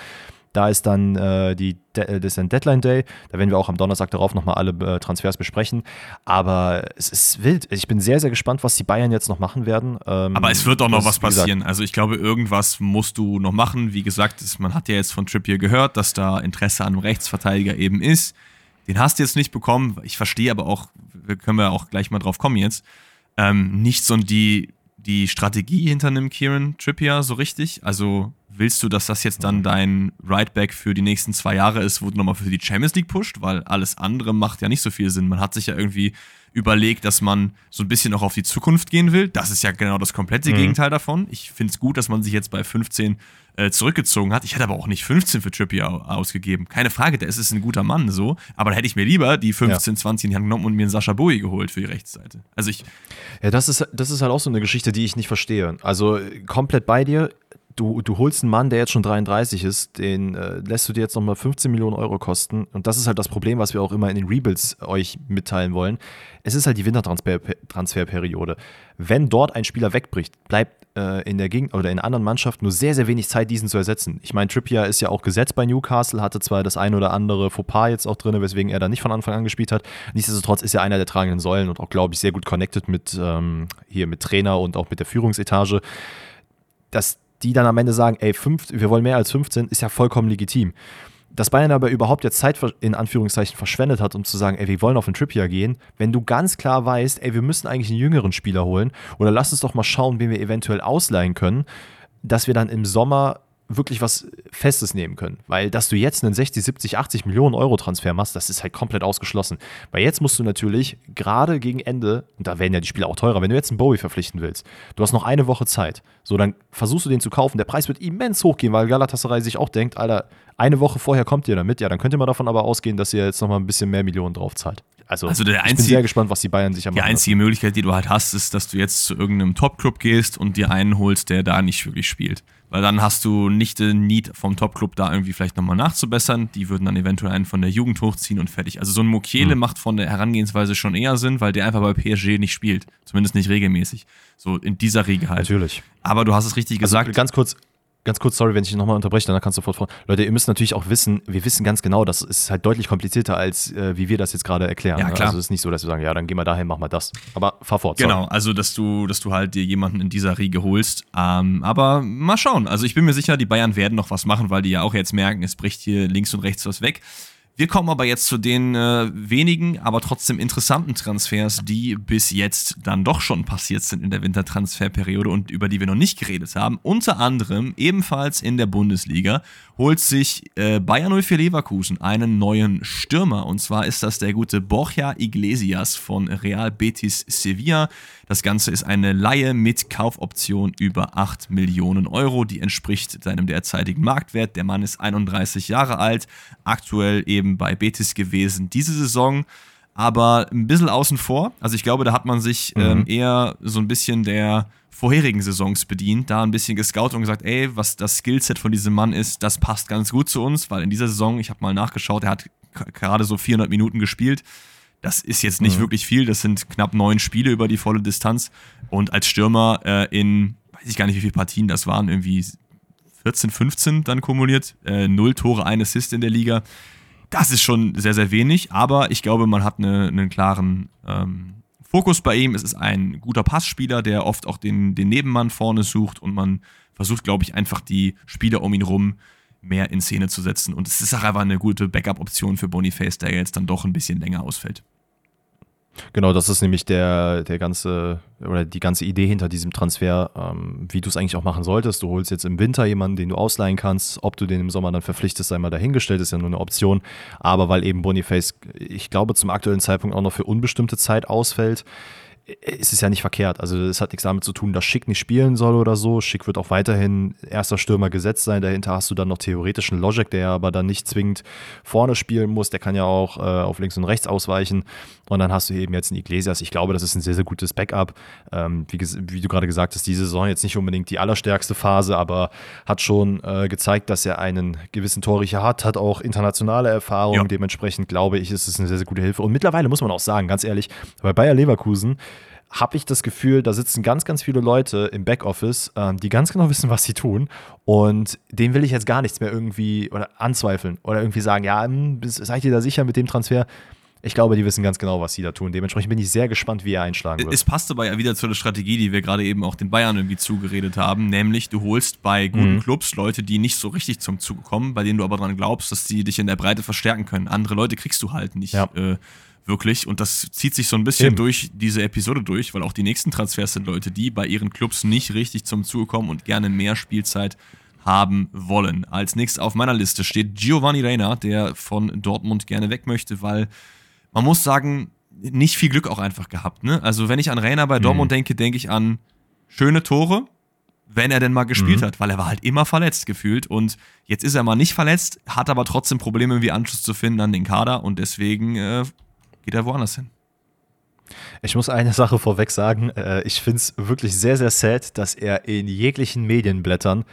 A: Da ist dann äh, die De äh, das ist ein Deadline Day. Da werden wir auch am Donnerstag darauf nochmal alle äh, Transfers besprechen. Aber es ist wild. Ich bin sehr, sehr gespannt, was die Bayern jetzt noch machen werden.
B: Ähm, Aber es wird auch noch was passieren. also ich glaube, irgendwas musst du noch machen. Wie gesagt, man hat ja jetzt von Trippier gehört, dass da Interesse an einem Rechtsverteidiger eben ist. Den hast du jetzt nicht bekommen. Ich verstehe aber auch, wir können wir auch gleich mal drauf kommen jetzt. Ähm, nicht so die, die Strategie hinter einem Kieran Trippier so richtig. Also willst du, dass das jetzt dann dein Rideback für die nächsten zwei Jahre ist, wo du nochmal für die Champions League pusht? Weil alles andere macht ja nicht so viel Sinn. Man hat sich ja irgendwie überlegt, dass man so ein bisschen auch auf die Zukunft gehen will. Das ist ja genau das komplette mhm. Gegenteil davon. Ich finde es gut, dass man sich jetzt bei 15 äh, zurückgezogen hat. Ich hätte aber auch nicht 15 für Trippier ausgegeben. Keine Frage, der ist es ein guter Mann so. Aber da hätte ich mir lieber die 15, ja. 20 in die Hand genommen und mir einen Sascha Bowie geholt für die Rechtsseite. Also ich.
A: Ja, das ist, das ist halt auch so eine Geschichte, die ich nicht verstehe. Also komplett bei dir du, du holst einen Mann, der jetzt schon 33 ist, den äh, lässt du dir jetzt nochmal 15 Millionen Euro kosten. Und das ist halt das Problem, was wir auch immer in den Rebuilds euch mitteilen wollen. Es ist halt die Wintertransferperiode. Wenn dort ein Spieler wegbricht, bleibt äh, in der Gegend oder in anderen Mannschaften nur sehr, sehr wenig Zeit, diesen zu ersetzen. Ich meine, Trippier ist ja auch gesetzt bei Newcastle, hatte zwar das ein oder andere Fauxpas jetzt auch drin, weswegen er da nicht von Anfang an gespielt hat. Nichtsdestotrotz ist er einer der tragenden Säulen und auch, glaube ich, sehr gut connected mit ähm, hier mit Trainer und auch mit der Führungsetage. Das die dann am Ende sagen, ey, fünf, wir wollen mehr als 15, ist ja vollkommen legitim. Dass Bayern aber überhaupt jetzt Zeit in Anführungszeichen verschwendet hat, um zu sagen, ey, wir wollen auf den Trip hier gehen, wenn du ganz klar weißt, ey, wir müssen eigentlich einen jüngeren Spieler holen oder lass uns doch mal schauen, wen wir eventuell ausleihen können, dass wir dann im Sommer wirklich was Festes nehmen können. Weil, dass du jetzt einen 60, 70, 80 Millionen Euro Transfer machst, das ist halt komplett ausgeschlossen. Weil jetzt musst du natürlich gerade gegen Ende, und da werden ja die Spiele auch teurer, wenn du jetzt einen Bowie verpflichten willst, du hast noch eine Woche Zeit. So, dann versuchst du den zu kaufen. Der Preis wird immens hochgehen, weil Galatasaray sich auch denkt, Alter, eine Woche vorher kommt ihr damit. Ja, dann könnt ihr mal davon aber ausgehen, dass ihr jetzt nochmal ein bisschen mehr Millionen drauf zahlt. Also,
B: also der einzige,
A: ich bin sehr gespannt, was die Bayern sich
B: am Die einzige. Möglichkeit, die du halt hast, ist, dass du jetzt zu irgendeinem Top-Club gehst und dir einen holst, der da nicht wirklich spielt. Weil dann hast du nicht den Need vom Top-Club da irgendwie vielleicht nochmal nachzubessern. Die würden dann eventuell einen von der Jugend hochziehen und fertig. Also so ein Mokiele mhm. macht von der Herangehensweise schon eher Sinn, weil der einfach bei PSG nicht spielt. Zumindest nicht regelmäßig. So in dieser Riege halt.
A: Natürlich.
B: Aber du hast es richtig also gesagt.
A: Ganz kurz, Ganz kurz, sorry, wenn ich nochmal unterbreche, dann kannst du sofort fragen. Leute, ihr müsst natürlich auch wissen, wir wissen ganz genau, das ist halt deutlich komplizierter, als äh, wie wir das jetzt gerade erklären.
B: Ja,
A: ne?
B: klar.
A: Also es ist nicht so, dass wir sagen, ja, dann gehen wir dahin, machen wir das. Aber fahr fort.
B: Sorry. Genau, also dass du, dass du halt dir jemanden in dieser Riege holst. Ähm, aber mal schauen. Also ich bin mir sicher, die Bayern werden noch was machen, weil die ja auch jetzt merken, es bricht hier links und rechts was weg. Wir kommen aber jetzt zu den äh, wenigen, aber trotzdem interessanten Transfers, die bis jetzt dann doch schon passiert sind in der Wintertransferperiode und über die wir noch nicht geredet haben. Unter anderem ebenfalls in der Bundesliga holt sich äh, Bayern 04 Leverkusen einen neuen Stürmer und zwar ist das der gute Borja Iglesias von Real Betis Sevilla. Das Ganze ist eine Laie mit Kaufoption über 8 Millionen Euro, die entspricht seinem derzeitigen Marktwert. Der Mann ist 31 Jahre alt, aktuell eben eben bei Betis gewesen diese Saison, aber ein bisschen außen vor. Also ich glaube, da hat man sich mhm. ähm, eher so ein bisschen der vorherigen Saisons bedient, da ein bisschen gescoutet und gesagt, ey, was das Skillset von diesem Mann ist, das passt ganz gut zu uns, weil in dieser Saison, ich habe mal nachgeschaut, er hat gerade so 400 Minuten gespielt. Das ist jetzt nicht mhm. wirklich viel, das sind knapp neun Spiele über die volle Distanz. Und als Stürmer äh, in, weiß ich gar nicht, wie viele Partien das waren, irgendwie 14, 15 dann kumuliert, äh, null Tore, ein Assist in der Liga. Das ist schon sehr, sehr wenig, aber ich glaube, man hat eine, einen klaren ähm, Fokus bei ihm. Es ist ein guter Passspieler, der oft auch den, den Nebenmann vorne sucht und man versucht, glaube ich, einfach die Spieler um ihn rum mehr in Szene zu setzen. Und es ist auch einfach eine gute Backup-Option für Boniface, der jetzt dann doch ein bisschen länger ausfällt.
A: Genau, das ist nämlich der, der ganze oder die ganze Idee hinter diesem Transfer, ähm, wie du es eigentlich auch machen solltest. Du holst jetzt im Winter jemanden, den du ausleihen kannst. Ob du den im Sommer dann verpflichtest, sei mal dahingestellt, ist ja nur eine Option. Aber weil eben Boniface, ich glaube, zum aktuellen Zeitpunkt auch noch für unbestimmte Zeit ausfällt, ist es ja nicht verkehrt. Also es hat nichts damit zu tun, dass Schick nicht spielen soll oder so. Schick wird auch weiterhin erster Stürmer gesetzt sein. Dahinter hast du dann noch theoretischen Logic, der aber dann nicht zwingend vorne spielen muss. Der kann ja auch äh, auf links und rechts ausweichen. Und dann hast du eben jetzt einen Iglesias. Ich glaube, das ist ein sehr, sehr gutes Backup. Ähm, wie, wie, du gerade gesagt hast, diese Saison jetzt nicht unbedingt die allerstärkste Phase, aber hat schon äh, gezeigt, dass er einen gewissen Torrichter hat, hat auch internationale Erfahrung. Ja. Dementsprechend glaube ich, ist es eine sehr, sehr gute Hilfe. Und mittlerweile muss man auch sagen, ganz ehrlich, bei Bayer Leverkusen, habe ich das Gefühl, da sitzen ganz, ganz viele Leute im Backoffice, ähm, die ganz genau wissen, was sie tun. Und denen will ich jetzt gar nichts mehr irgendwie oder anzweifeln oder irgendwie sagen, ja, hm, seid ihr da sicher mit dem Transfer? Ich glaube, die wissen ganz genau, was sie da tun. Dementsprechend bin ich sehr gespannt, wie er einschlagen wird.
B: Es passt aber ja wieder zu der Strategie, die wir gerade eben auch den Bayern irgendwie zugeredet haben, nämlich du holst bei guten mhm. Clubs Leute, die nicht so richtig zum Zuge kommen, bei denen du aber dran glaubst, dass die dich in der Breite verstärken können. Andere Leute kriegst du halt nicht. Ja. Äh, wirklich. Und das zieht sich so ein bisschen Eben. durch diese Episode durch, weil auch die nächsten Transfers sind Leute, die bei ihren Clubs nicht richtig zum Zuge kommen und gerne mehr Spielzeit haben wollen. Als nächstes auf meiner Liste steht Giovanni Reina, der von Dortmund gerne weg möchte, weil man muss sagen, nicht viel Glück auch einfach gehabt. Ne? Also wenn ich an Reina bei mhm. Dortmund denke, denke ich an schöne Tore, wenn er denn mal gespielt mhm. hat, weil er war halt immer verletzt gefühlt und jetzt ist er mal nicht verletzt, hat aber trotzdem Probleme, irgendwie Anschluss zu finden an den Kader und deswegen äh, geht er woanders hin.
A: Ich muss eine Sache vorweg sagen. Äh, ich finde es wirklich sehr, sehr sad, dass er in jeglichen Medienblättern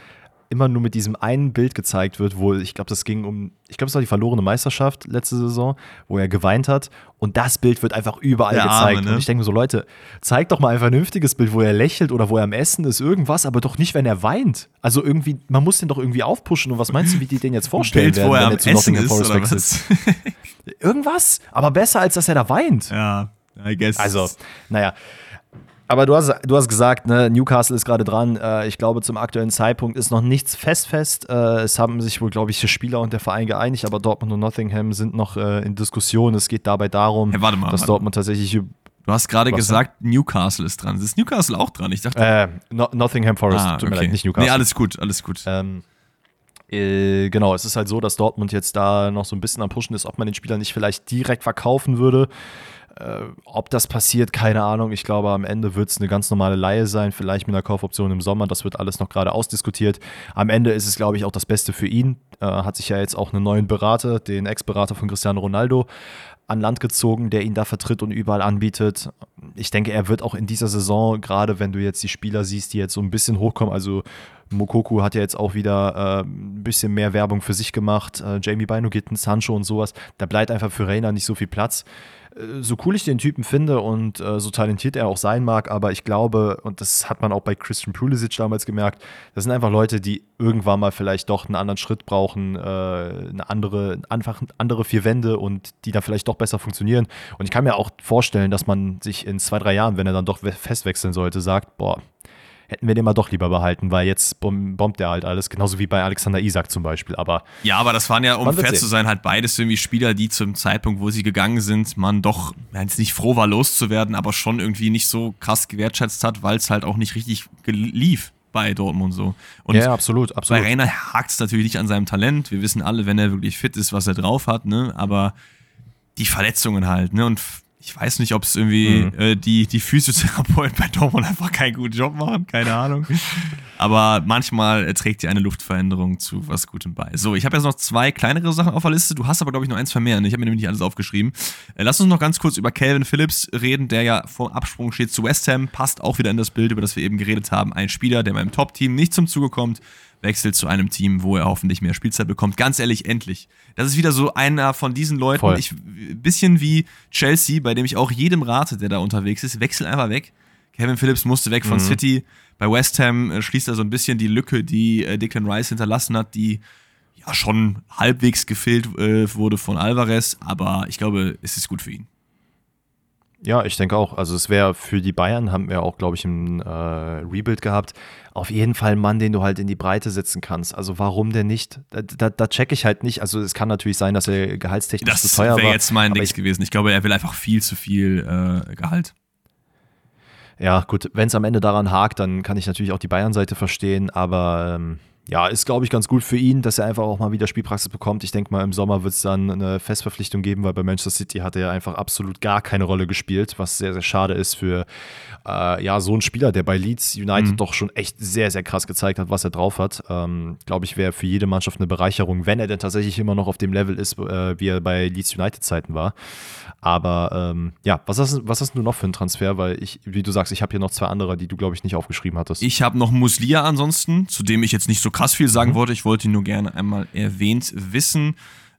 A: immer nur mit diesem einen Bild gezeigt wird, wo ich glaube, das ging um, ich glaube, es war die verlorene Meisterschaft letzte Saison, wo er geweint hat. Und das Bild wird einfach überall Der gezeigt. Arme, ne? Und ich denke mir so, Leute, zeigt doch mal ein vernünftiges Bild, wo er lächelt oder wo er am Essen ist, irgendwas, aber doch nicht, wenn er weint. Also irgendwie, man muss den doch irgendwie aufpushen. Und was meinst du, wie die den jetzt vorstellen Bild, werden,
B: wo er wenn er zu Nottingham Forest wechselt? *laughs*
A: irgendwas, aber besser, als dass er da weint.
B: Ja, I guess.
A: Also, naja. Aber du hast, du hast gesagt, ne, Newcastle ist gerade dran. Äh, ich glaube, zum aktuellen Zeitpunkt ist noch nichts fest fest. Äh, es haben sich wohl, glaube ich, die Spieler und der Verein geeinigt, aber Dortmund und Nottingham sind noch äh, in Diskussion. Es geht dabei darum,
B: hey, mal,
A: dass Dortmund tatsächlich.
B: Du hast gerade gesagt, Newcastle ist dran. Ist Newcastle auch dran? Ich dachte.
A: Äh, no Nottingham Forest,
B: ah, tut mir leid, nicht Newcastle. Nee, alles gut, alles gut.
A: Ähm, äh, genau, es ist halt so, dass Dortmund jetzt da noch so ein bisschen am Pushen ist, ob man den Spieler nicht vielleicht direkt verkaufen würde. Äh, ob das passiert, keine Ahnung. Ich glaube, am Ende wird es eine ganz normale Laie sein, vielleicht mit einer Kaufoption im Sommer. Das wird alles noch gerade ausdiskutiert. Am Ende ist es, glaube ich, auch das Beste für ihn. Äh, hat sich ja jetzt auch einen neuen Berater, den Ex-Berater von Cristiano Ronaldo, an Land gezogen, der ihn da vertritt und überall anbietet. Ich denke, er wird auch in dieser Saison, gerade wenn du jetzt die Spieler siehst, die jetzt so ein bisschen hochkommen, also Mokoku hat ja jetzt auch wieder äh, ein bisschen mehr Werbung für sich gemacht, äh, Jamie Bino geht ins Sancho und sowas, da bleibt einfach für Reina nicht so viel Platz. Äh, so cool ich den Typen finde und äh, so talentiert er auch sein mag, aber ich glaube, und das hat man auch bei Christian Pulisic damals gemerkt, das sind einfach Leute, die irgendwann mal vielleicht doch einen anderen Schritt brauchen, äh, eine andere, einfach andere vier Wände und die dann vielleicht doch besser funktionieren. Und ich kann mir auch vorstellen, dass man sich in zwei, drei Jahren, wenn er dann doch festwechseln sollte, sagt, boah, hätten wir den mal doch lieber behalten, weil jetzt bombt er halt alles, genauso wie bei Alexander Isak zum Beispiel. Aber
B: ja, aber das waren ja, um fair zu sein, halt beides irgendwie Spieler, die zum Zeitpunkt, wo sie gegangen sind, man doch jetzt nicht froh war, loszuwerden, aber schon irgendwie nicht so krass gewertschätzt hat, weil es halt auch nicht richtig lief bei Dortmund so.
A: Und ja, absolut, absolut.
B: Bei Rainer hakt es natürlich nicht an seinem Talent. Wir wissen alle, wenn er wirklich fit ist, was er drauf hat, ne? Aber die Verletzungen halt, ne? Und ich weiß nicht, ob es irgendwie mhm. äh, die, die Physiotherapeuten bei Dortmund einfach keinen guten Job machen, keine Ahnung. Aber manchmal trägt ja eine Luftveränderung zu was Gutem bei. So, ich habe jetzt noch zwei kleinere Sachen auf der Liste. Du hast aber, glaube ich, noch eins vermehren. Ich habe mir nämlich nicht alles aufgeschrieben. Äh, lass uns noch ganz kurz über Calvin Phillips reden, der ja vor Absprung steht zu West Ham. Passt auch wieder in das Bild, über das wir eben geredet haben. Ein Spieler, der beim Top-Team nicht zum Zuge kommt, wechselt zu einem Team, wo er hoffentlich mehr Spielzeit bekommt. Ganz ehrlich, endlich. Das ist wieder so einer von diesen Leuten, Voll. ich, bisschen wie Chelsea, bei dem ich auch jedem rate, der da unterwegs ist, wechsel einfach weg. Kevin Phillips musste weg von mhm. City. Bei West Ham äh, schließt er so ein bisschen die Lücke, die äh, Declan Rice hinterlassen hat, die ja schon halbwegs gefehlt äh, wurde von Alvarez, aber ich glaube, es ist gut für ihn.
A: Ja, ich denke auch. Also es wäre für die Bayern, haben wir auch, glaube ich, ein äh, Rebuild gehabt, auf jeden Fall ein Mann, den du halt in die Breite setzen kannst. Also warum denn nicht? Da, da, da check ich halt nicht. Also es kann natürlich sein, dass er gehaltstechnisch
B: das
A: zu teuer war. Das
B: wäre jetzt mein Ding gewesen. Ich glaube, er will einfach viel zu viel äh, Gehalt.
A: Ja, gut, wenn es am Ende daran hakt, dann kann ich natürlich auch die Bayern-Seite verstehen, aber ähm, ja, ist, glaube ich, ganz gut für ihn, dass er einfach auch mal wieder Spielpraxis bekommt. Ich denke mal, im Sommer wird es dann eine Festverpflichtung geben, weil bei Manchester City hat er ja einfach absolut gar keine Rolle gespielt, was sehr, sehr schade ist für äh, ja, so einen Spieler, der bei Leeds United mhm. doch schon echt sehr, sehr krass gezeigt hat, was er drauf hat. Ähm, glaube ich, wäre für jede Mannschaft eine Bereicherung, wenn er denn tatsächlich immer noch auf dem Level ist, äh, wie er bei Leeds United Zeiten war. Aber ähm, ja, was hast, was hast du noch für einen Transfer? Weil ich, wie du sagst, ich habe hier noch zwei andere, die du, glaube ich, nicht aufgeschrieben hattest.
B: Ich habe noch Muslia ansonsten, zu dem ich jetzt nicht so krass viel sagen mhm. wollte. Ich wollte ihn nur gerne einmal erwähnt wissen.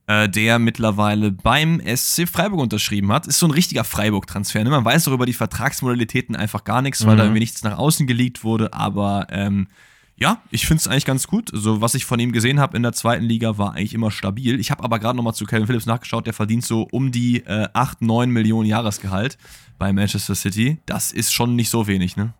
B: Äh, der mittlerweile beim SC Freiburg unterschrieben hat. Ist so ein richtiger Freiburg-Transfer. Ne? Man weiß auch über die Vertragsmodalitäten einfach gar nichts, weil mhm. da irgendwie nichts nach außen geleakt wurde. Aber ähm, ja, ich finde es eigentlich ganz gut. Also, was ich von ihm gesehen habe in der zweiten Liga, war eigentlich immer stabil. Ich habe aber gerade nochmal zu Kevin Phillips nachgeschaut, der verdient so um die äh, 8, 9 Millionen Jahresgehalt bei Manchester City. Das ist schon nicht so wenig, ne?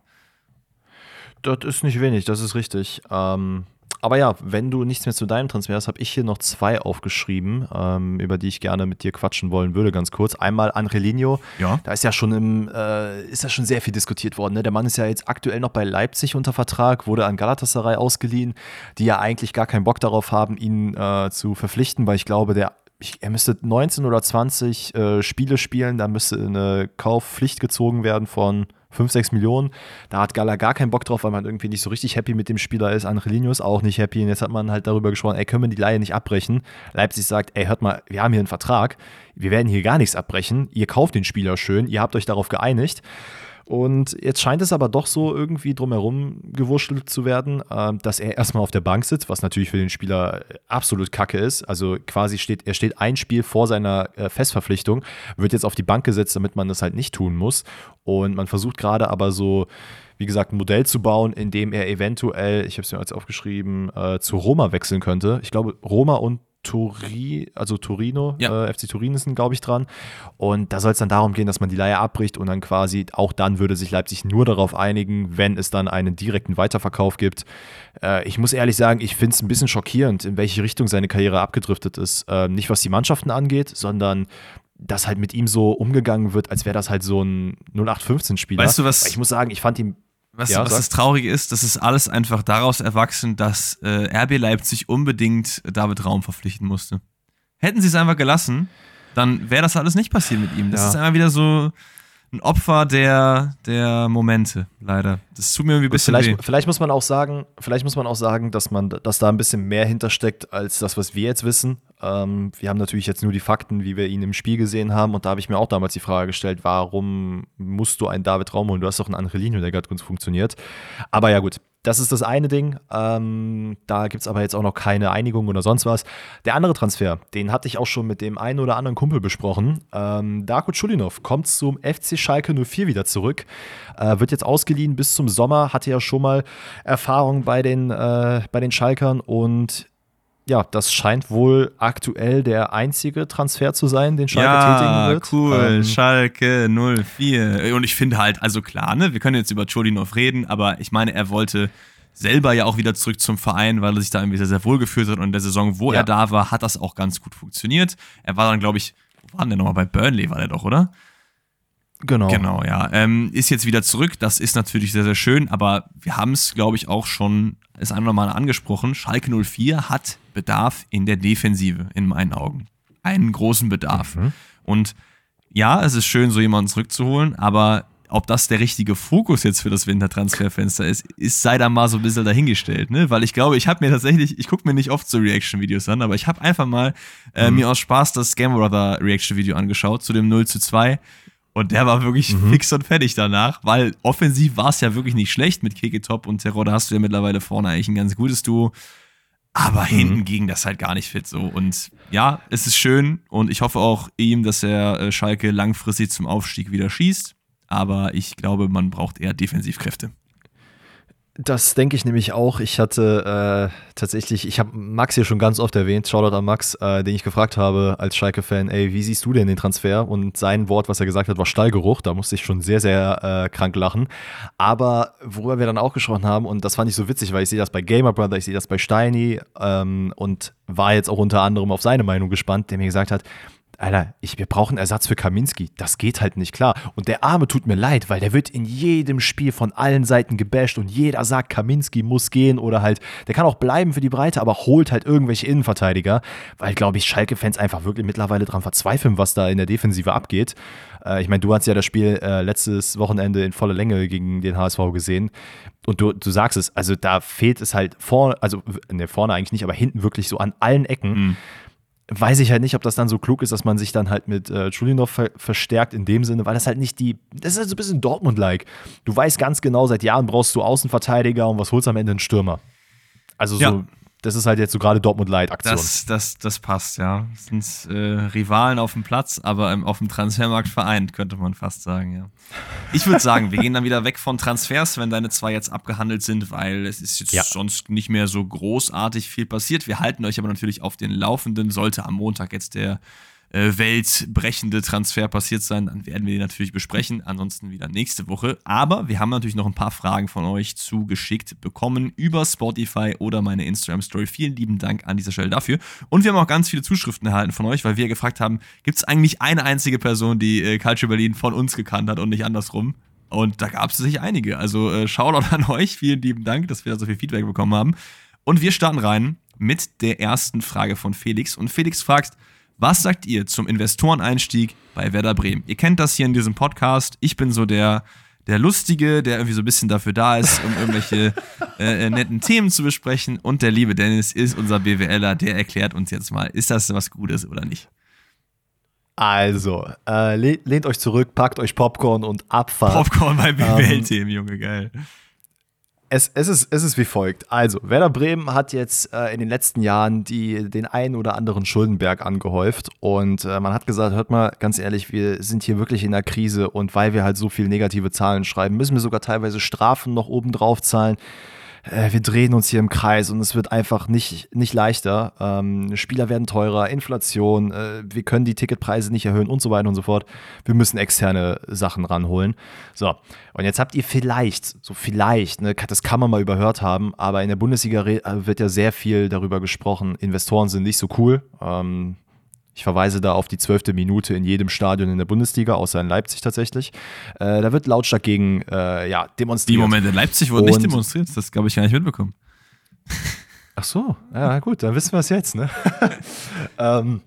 A: Das ist nicht wenig, das ist richtig. Ähm, aber ja, wenn du nichts mehr zu deinem Transfer hast, habe ich hier noch zwei aufgeschrieben, ähm, über die ich gerne mit dir quatschen wollen würde, ganz kurz. Einmal Angelino. Ja. Da ist ja schon im, äh, ist ja schon sehr viel diskutiert worden. Ne? Der Mann ist ja jetzt aktuell noch bei Leipzig unter Vertrag, wurde an Galatasaray ausgeliehen, die ja eigentlich gar keinen Bock darauf haben, ihn äh, zu verpflichten, weil ich glaube, der er müsste 19 oder 20 äh, Spiele spielen, da müsste eine Kaufpflicht gezogen werden von 5, 6 Millionen. Da hat Gala gar keinen Bock drauf, weil man irgendwie nicht so richtig happy mit dem Spieler ist. Angelino ist auch nicht happy. Und jetzt hat man halt darüber gesprochen, ey, können wir die Laie nicht abbrechen? Leipzig sagt, ey, hört mal, wir haben hier einen Vertrag. Wir werden hier gar nichts abbrechen. Ihr kauft den Spieler schön. Ihr habt euch darauf geeinigt. Und jetzt scheint es aber doch so irgendwie drumherum gewurschtelt zu werden, äh, dass er erstmal auf der Bank sitzt, was natürlich für den Spieler absolut kacke ist. Also quasi steht, er steht ein Spiel vor seiner äh, Festverpflichtung, wird jetzt auf die Bank gesetzt, damit man das halt nicht tun muss. Und man versucht gerade aber so, wie gesagt, ein Modell zu bauen, in dem er eventuell, ich habe es mir jetzt aufgeschrieben, äh, zu Roma wechseln könnte. Ich glaube, Roma und Turi, also Torino, ja. äh, FC Turin ist glaube ich, dran. Und da soll es dann darum gehen, dass man die Leihe abbricht und dann quasi, auch dann würde sich Leipzig nur darauf einigen, wenn es dann einen direkten Weiterverkauf gibt. Äh, ich muss ehrlich sagen, ich finde es ein bisschen schockierend, in welche Richtung seine Karriere abgedriftet ist. Äh, nicht was die Mannschaften angeht, sondern dass halt mit ihm so umgegangen wird, als wäre das halt so ein 0815-Spieler.
B: Weißt du was?
A: ich muss sagen, ich fand ihn
B: was, ja, was das Traurige ist, das ist alles einfach daraus erwachsen, dass äh, RB Leipzig unbedingt David Raum verpflichten musste. Hätten sie es einfach gelassen, dann wäre das alles nicht passiert mit ihm. Das ja. ist einfach wieder so ein Opfer der, der Momente, leider. Das tut mir irgendwie ein bisschen
A: vielleicht,
B: weh.
A: Vielleicht muss man auch sagen, vielleicht muss man auch sagen, dass man, dass da ein bisschen mehr hintersteckt als das, was wir jetzt wissen. Ähm, wir haben natürlich jetzt nur die Fakten, wie wir ihn im Spiel gesehen haben. Und da habe ich mir auch damals die Frage gestellt, warum musst du einen David Raum holen? Du hast doch einen Angelino, der gerade gut funktioniert. Aber ja, gut. Das ist das eine Ding. Ähm, da gibt es aber jetzt auch noch keine Einigung oder sonst was. Der andere Transfer, den hatte ich auch schon mit dem einen oder anderen Kumpel besprochen. Ähm, Darko Chulinov kommt zum FC Schalke 04 wieder zurück. Äh, wird jetzt ausgeliehen bis zum Sommer. Hatte ja schon mal Erfahrung bei den, äh, bei den Schalkern und ja, das scheint wohl aktuell der einzige Transfer zu sein, den Schalke ja, tätigen wird.
B: cool. Ähm, Schalke 04. Und ich finde halt, also klar, ne, wir können jetzt über Cholinov reden, aber ich meine, er wollte selber ja auch wieder zurück zum Verein, weil er sich da irgendwie sehr, sehr wohl gefühlt hat. Und in der Saison, wo ja. er da war, hat das auch ganz gut funktioniert. Er war dann, glaube ich, wo war denn der nochmal? Bei Burnley war der doch, oder?
A: Genau.
B: Genau, ja. Ähm, ist jetzt wieder zurück. Das ist natürlich sehr, sehr schön, aber wir haben es, glaube ich, auch schon das andere Mal angesprochen. Schalke 04 hat Bedarf in der Defensive, in meinen Augen. Einen großen Bedarf. Mhm. Und ja, es ist schön, so jemanden zurückzuholen, aber ob das der richtige Fokus jetzt für das Wintertransferfenster ist, ist sei da mal so ein bisschen dahingestellt, ne? Weil ich glaube, ich habe mir tatsächlich, ich gucke mir nicht oft so Reaction-Videos an, aber ich habe einfach mal äh, mhm. mir aus Spaß das Game Brother Reaction-Video angeschaut zu dem 0 zu 2 und der war wirklich mhm. fix und fertig danach, weil offensiv war es ja wirklich nicht schlecht mit Keketop und Terror. Da hast du ja mittlerweile vorne eigentlich ein ganz gutes Duo. Aber mhm. hinten ging das halt gar nicht fit so. Und ja, es ist schön und ich hoffe auch ihm, dass er äh, Schalke langfristig zum Aufstieg wieder schießt. Aber ich glaube, man braucht eher Defensivkräfte.
A: Das denke ich nämlich auch. Ich hatte äh, tatsächlich, ich habe Max hier schon ganz oft erwähnt, Shoutout an Max, äh, den ich gefragt habe als Schalke-Fan, ey, wie siehst du denn den Transfer? Und sein Wort, was er gesagt hat, war Stallgeruch. Da musste ich schon sehr, sehr äh, krank lachen. Aber worüber wir dann auch gesprochen haben, und das fand ich so witzig, weil ich sehe das bei Gamer Brother, ich sehe das bei Steini ähm, und war jetzt auch unter anderem auf seine Meinung gespannt, der mir gesagt hat, Alter, ich, wir brauchen Ersatz für Kaminski. Das geht halt nicht klar. Und der Arme tut mir leid, weil der wird in jedem Spiel von allen Seiten gebasht und jeder sagt, Kaminski muss gehen oder halt, der kann auch bleiben für die Breite, aber holt halt irgendwelche Innenverteidiger, weil, glaube ich, Schalke-Fans einfach wirklich mittlerweile dran verzweifeln, was da in der Defensive abgeht. Äh, ich meine, du hast ja das Spiel äh, letztes Wochenende in voller Länge gegen den HSV gesehen. Und du, du sagst es, also da fehlt es halt vorne, also ne, vorne eigentlich nicht, aber hinten wirklich so an allen Ecken. Mhm weiß ich halt nicht, ob das dann so klug ist, dass man sich dann halt mit äh, Chulinov ver verstärkt in dem Sinne, weil das halt nicht die, das ist halt so ein bisschen Dortmund-like. Du weißt ganz genau, seit Jahren brauchst du Außenverteidiger und was holst du am Ende einen Stürmer. Also so, ja. Das ist halt jetzt so gerade Dortmund-Light-Aktion.
B: Das, das, das passt, ja. Das sind äh, Rivalen auf dem Platz, aber im, auf dem Transfermarkt vereint, könnte man fast sagen, ja. Ich würde sagen, wir gehen dann wieder weg von Transfers, wenn deine zwei jetzt abgehandelt sind, weil es ist jetzt ja. sonst nicht mehr so großartig viel passiert. Wir halten euch aber natürlich auf den Laufenden. Sollte am Montag jetzt der äh, weltbrechende Transfer passiert sein, dann werden wir den natürlich besprechen. Ansonsten wieder nächste Woche. Aber wir haben natürlich noch ein paar Fragen von euch zugeschickt bekommen über Spotify oder meine Instagram-Story. Vielen lieben Dank an dieser Stelle dafür. Und wir haben auch ganz viele Zuschriften erhalten von euch, weil wir gefragt haben, gibt es eigentlich eine einzige Person, die äh, Culture Berlin von uns gekannt hat und nicht andersrum? Und da gab es sich einige. Also äh, Shoutout an euch. Vielen lieben Dank, dass wir da so viel Feedback bekommen haben. Und wir starten rein mit der ersten Frage von Felix. Und Felix fragt, was sagt ihr zum Investoreneinstieg bei Werder Bremen? Ihr kennt das hier in diesem Podcast. Ich bin so der, der Lustige, der irgendwie so ein bisschen dafür da ist, um irgendwelche *laughs* äh, äh netten Themen zu besprechen. Und der liebe Dennis ist unser BWLer, der erklärt uns jetzt mal, ist das was Gutes oder nicht?
A: Also, äh, lehnt euch zurück, packt euch Popcorn und Abfahrt.
B: Popcorn bei BWL-Themen, ähm, Junge, geil.
A: Es, es, ist, es ist wie folgt. Also, Werder Bremen hat jetzt äh, in den letzten Jahren die, den einen oder anderen Schuldenberg angehäuft. Und äh, man hat gesagt, hört mal, ganz ehrlich, wir sind hier wirklich in der Krise. Und weil wir halt so viel negative Zahlen schreiben, müssen wir sogar teilweise Strafen noch oben drauf zahlen äh, wir drehen uns hier im Kreis und es wird einfach nicht, nicht leichter. Ähm, Spieler werden teurer, Inflation, äh, wir können die Ticketpreise nicht erhöhen und so weiter und so fort. Wir müssen externe Sachen ranholen. So, und jetzt habt ihr vielleicht, so vielleicht, ne, das kann man mal überhört haben, aber in der Bundesliga äh, wird ja sehr viel darüber gesprochen, Investoren sind nicht so cool. Ähm, ich verweise da auf die zwölfte Minute in jedem Stadion in der Bundesliga, außer in Leipzig tatsächlich. Äh, da wird lautstark gegen äh, ja, demonstriert.
B: Die Moment in Leipzig wurde nicht demonstriert, das habe ich gar nicht mitbekommen.
A: Ach so, ja gut, dann wissen wir es jetzt. Ne? *laughs* ähm,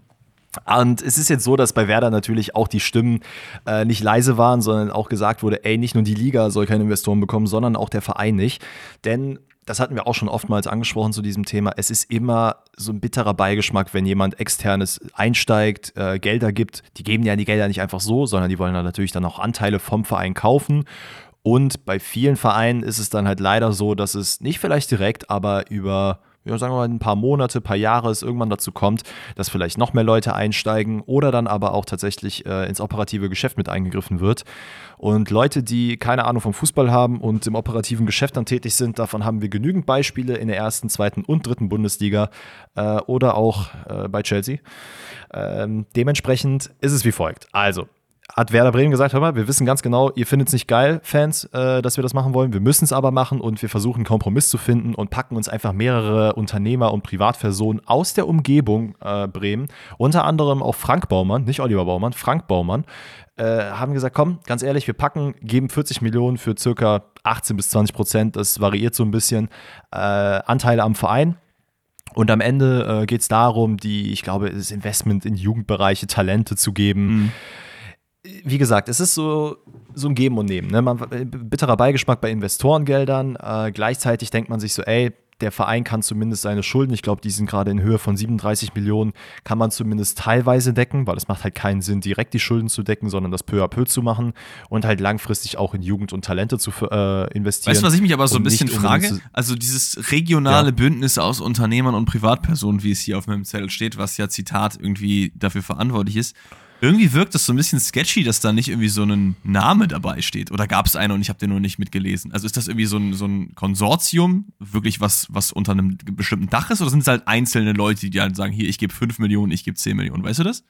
A: und es ist jetzt so, dass bei Werder natürlich auch die Stimmen äh, nicht leise waren, sondern auch gesagt wurde, ey, nicht nur die Liga soll keine Investoren bekommen, sondern auch der Verein nicht. Denn das hatten wir auch schon oftmals angesprochen zu diesem Thema. Es ist immer so ein bitterer Beigeschmack, wenn jemand externes einsteigt, äh, Gelder gibt. Die geben ja die Gelder nicht einfach so, sondern die wollen dann natürlich dann auch Anteile vom Verein kaufen. Und bei vielen Vereinen ist es dann halt leider so, dass es nicht vielleicht direkt, aber über ja, sagen wir mal, ein paar Monate, ein paar Jahre es irgendwann dazu kommt, dass vielleicht noch mehr Leute einsteigen oder dann aber auch tatsächlich äh, ins operative Geschäft mit eingegriffen wird. Und Leute, die keine Ahnung vom Fußball haben und im operativen Geschäft dann tätig sind, davon haben wir genügend Beispiele in der ersten, zweiten und dritten Bundesliga äh, oder auch äh, bei Chelsea. Ähm, dementsprechend ist es wie folgt. Also, hat Werder Bremen gesagt, hör mal, wir wissen ganz genau, ihr findet es nicht geil, Fans, äh, dass wir das machen wollen. Wir müssen es aber machen und wir versuchen einen Kompromiss zu finden und packen uns einfach mehrere Unternehmer und Privatpersonen aus der Umgebung äh, Bremen, unter anderem auch Frank Baumann, nicht Oliver Baumann, Frank Baumann, äh, haben gesagt, komm, ganz ehrlich, wir packen, geben 40 Millionen für circa 18 bis 20 Prozent, das variiert so ein bisschen, äh, Anteile am Verein. Und am Ende äh, geht es darum, die, ich glaube, das Investment in Jugendbereiche, Talente zu geben. Mhm wie gesagt, es ist so, so ein Geben und Nehmen. Ne? Man, bitterer Beigeschmack bei Investorengeldern. Äh, gleichzeitig denkt man sich so, ey, der Verein kann zumindest seine Schulden, ich glaube, die sind gerade in Höhe von 37 Millionen, kann man zumindest teilweise decken, weil es macht halt keinen Sinn, direkt die Schulden zu decken, sondern das peu à peu zu machen und halt langfristig auch in Jugend und Talente zu äh, investieren.
B: Weißt du, was ich mich aber so ein bisschen frage? Also dieses regionale ja. Bündnis aus Unternehmern und Privatpersonen, wie es hier auf meinem Zettel steht, was ja Zitat irgendwie dafür verantwortlich ist, irgendwie wirkt es so ein bisschen sketchy, dass da nicht irgendwie so ein Name dabei steht. Oder gab es einen und ich habe den nur nicht mitgelesen? Also ist das irgendwie so ein, so ein Konsortium, wirklich was, was unter einem bestimmten Dach ist? Oder sind es halt einzelne Leute, die halt sagen, hier, ich gebe 5 Millionen, ich gebe 10 Millionen? Weißt du das?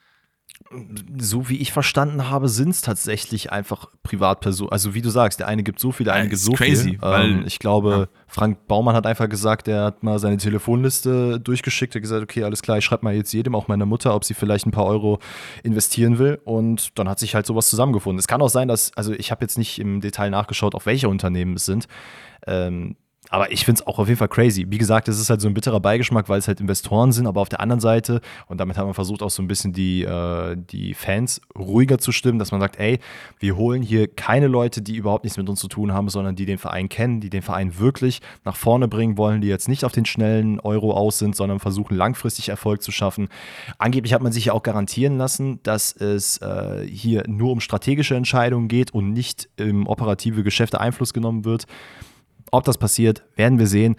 A: So wie ich verstanden habe, sind es tatsächlich einfach Privatpersonen. Also wie du sagst, der eine gibt so viel, der eine gibt so crazy, viel. Ähm, ich glaube, ja. Frank Baumann hat einfach gesagt, er hat mal seine Telefonliste durchgeschickt, hat gesagt, okay, alles klar, ich schreibe mal jetzt jedem, auch meiner Mutter, ob sie vielleicht ein paar Euro investieren will. Und dann hat sich halt sowas zusammengefunden. Es kann auch sein, dass, also ich habe jetzt nicht im Detail nachgeschaut, auf welche Unternehmen es sind. Ähm, aber ich finde es auch auf jeden Fall crazy. Wie gesagt, es ist halt so ein bitterer Beigeschmack, weil es halt Investoren sind, aber auf der anderen Seite, und damit hat man versucht auch so ein bisschen die, äh, die Fans ruhiger zu stimmen, dass man sagt, ey, wir holen hier keine Leute, die überhaupt nichts mit uns zu tun haben, sondern die den Verein kennen, die den Verein wirklich nach vorne bringen wollen, die jetzt nicht auf den schnellen Euro aus sind, sondern versuchen langfristig Erfolg zu schaffen. Angeblich hat man sich ja auch garantieren lassen, dass es äh, hier nur um strategische Entscheidungen geht und nicht im operative Geschäfte Einfluss genommen wird. Ob das passiert, werden wir sehen.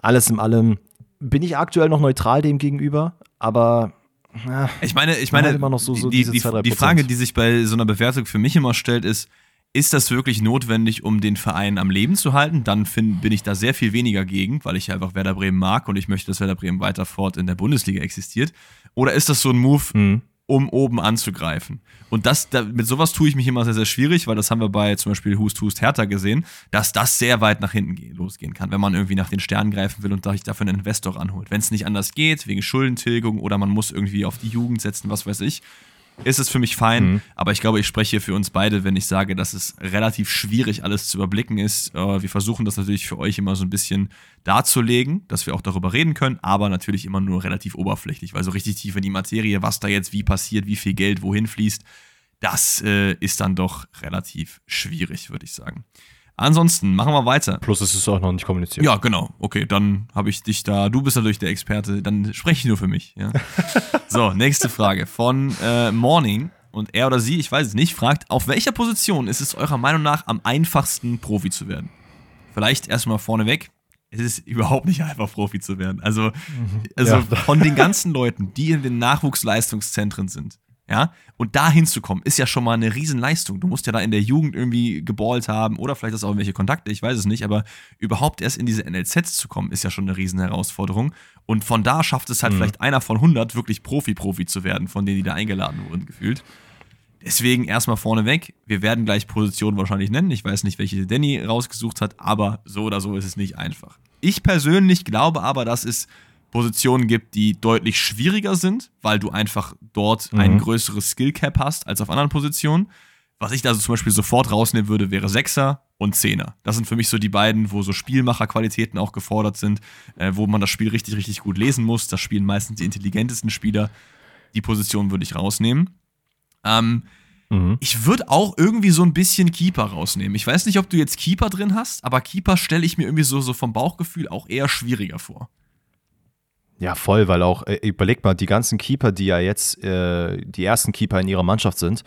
A: Alles in allem bin ich aktuell noch neutral dem gegenüber, aber
B: ich meine, ich meine,
A: immer noch so, so
B: die, die, die Frage, die sich bei so einer Bewertung für mich immer stellt, ist, ist das wirklich notwendig, um den Verein am Leben zu halten? Dann find, bin ich da sehr viel weniger gegen, weil ich einfach Werder Bremen mag und ich möchte, dass Werder Bremen weiter fort in der Bundesliga existiert. Oder ist das so ein Move, mhm um oben anzugreifen. Und das, da, mit sowas tue ich mich immer sehr, sehr schwierig, weil das haben wir bei zum Beispiel Hust Hust Hertha gesehen, dass das sehr weit nach hinten gehen, losgehen kann, wenn man irgendwie nach den Sternen greifen will und dafür einen Investor anholt. Wenn es nicht anders geht, wegen Schuldentilgung oder man muss irgendwie auf die Jugend setzen, was weiß ich, ist es für mich fein. Mhm. Aber ich glaube, ich spreche für uns beide, wenn ich sage, dass es relativ schwierig alles zu überblicken ist. Äh, wir versuchen das natürlich für euch immer so ein bisschen darzulegen, dass wir auch darüber reden können, aber natürlich immer nur relativ oberflächlich, weil so richtig tief in die Materie, was da jetzt wie passiert, wie viel Geld wohin fließt, das äh, ist dann doch relativ schwierig, würde ich sagen. Ansonsten machen wir weiter.
A: Plus es ist auch noch nicht kommuniziert.
B: Ja, genau. Okay, dann habe ich dich da. Du bist natürlich der Experte. Dann spreche ich nur für mich. Ja. *laughs* so, nächste Frage von äh, Morning. Und er oder sie, ich weiß es nicht, fragt, auf welcher Position ist es eurer Meinung nach am einfachsten, Profi zu werden? Vielleicht erstmal vorneweg. Es ist überhaupt nicht einfach, Profi zu werden. Also, mhm. also ja. von den ganzen Leuten, die in den Nachwuchsleistungszentren sind, ja, und da hinzukommen, ist ja schon mal eine Riesenleistung. Du musst ja da in der Jugend irgendwie geballt haben oder vielleicht hast du auch irgendwelche Kontakte, ich weiß es nicht, aber überhaupt erst in diese NLZs zu kommen, ist ja schon eine Riesenherausforderung. Und von da schafft es halt mhm. vielleicht einer von 100 wirklich Profi-Profi zu werden, von denen, die da eingeladen wurden, gefühlt. Deswegen erstmal vorneweg, wir werden gleich Positionen wahrscheinlich nennen. Ich weiß nicht, welche Danny rausgesucht hat, aber so oder so ist es nicht einfach. Ich persönlich glaube aber, dass es Positionen gibt, die deutlich schwieriger sind, weil du einfach dort mhm. ein größeres Skillcap hast als auf anderen Positionen. Was ich da so zum Beispiel sofort rausnehmen würde, wäre Sechser und Zehner. Das sind für mich so die beiden, wo so Spielmacherqualitäten auch gefordert sind, äh, wo man das Spiel richtig, richtig gut lesen muss. Das spielen meistens die intelligentesten Spieler. Die Position würde ich rausnehmen. Ähm, mhm. Ich würde auch irgendwie so ein bisschen Keeper rausnehmen. Ich weiß nicht, ob du jetzt Keeper drin hast, aber Keeper stelle ich mir irgendwie so, so vom Bauchgefühl auch eher schwieriger vor.
A: Ja, voll, weil auch, äh, überleg mal, die ganzen Keeper, die ja jetzt äh, die ersten Keeper in ihrer Mannschaft sind,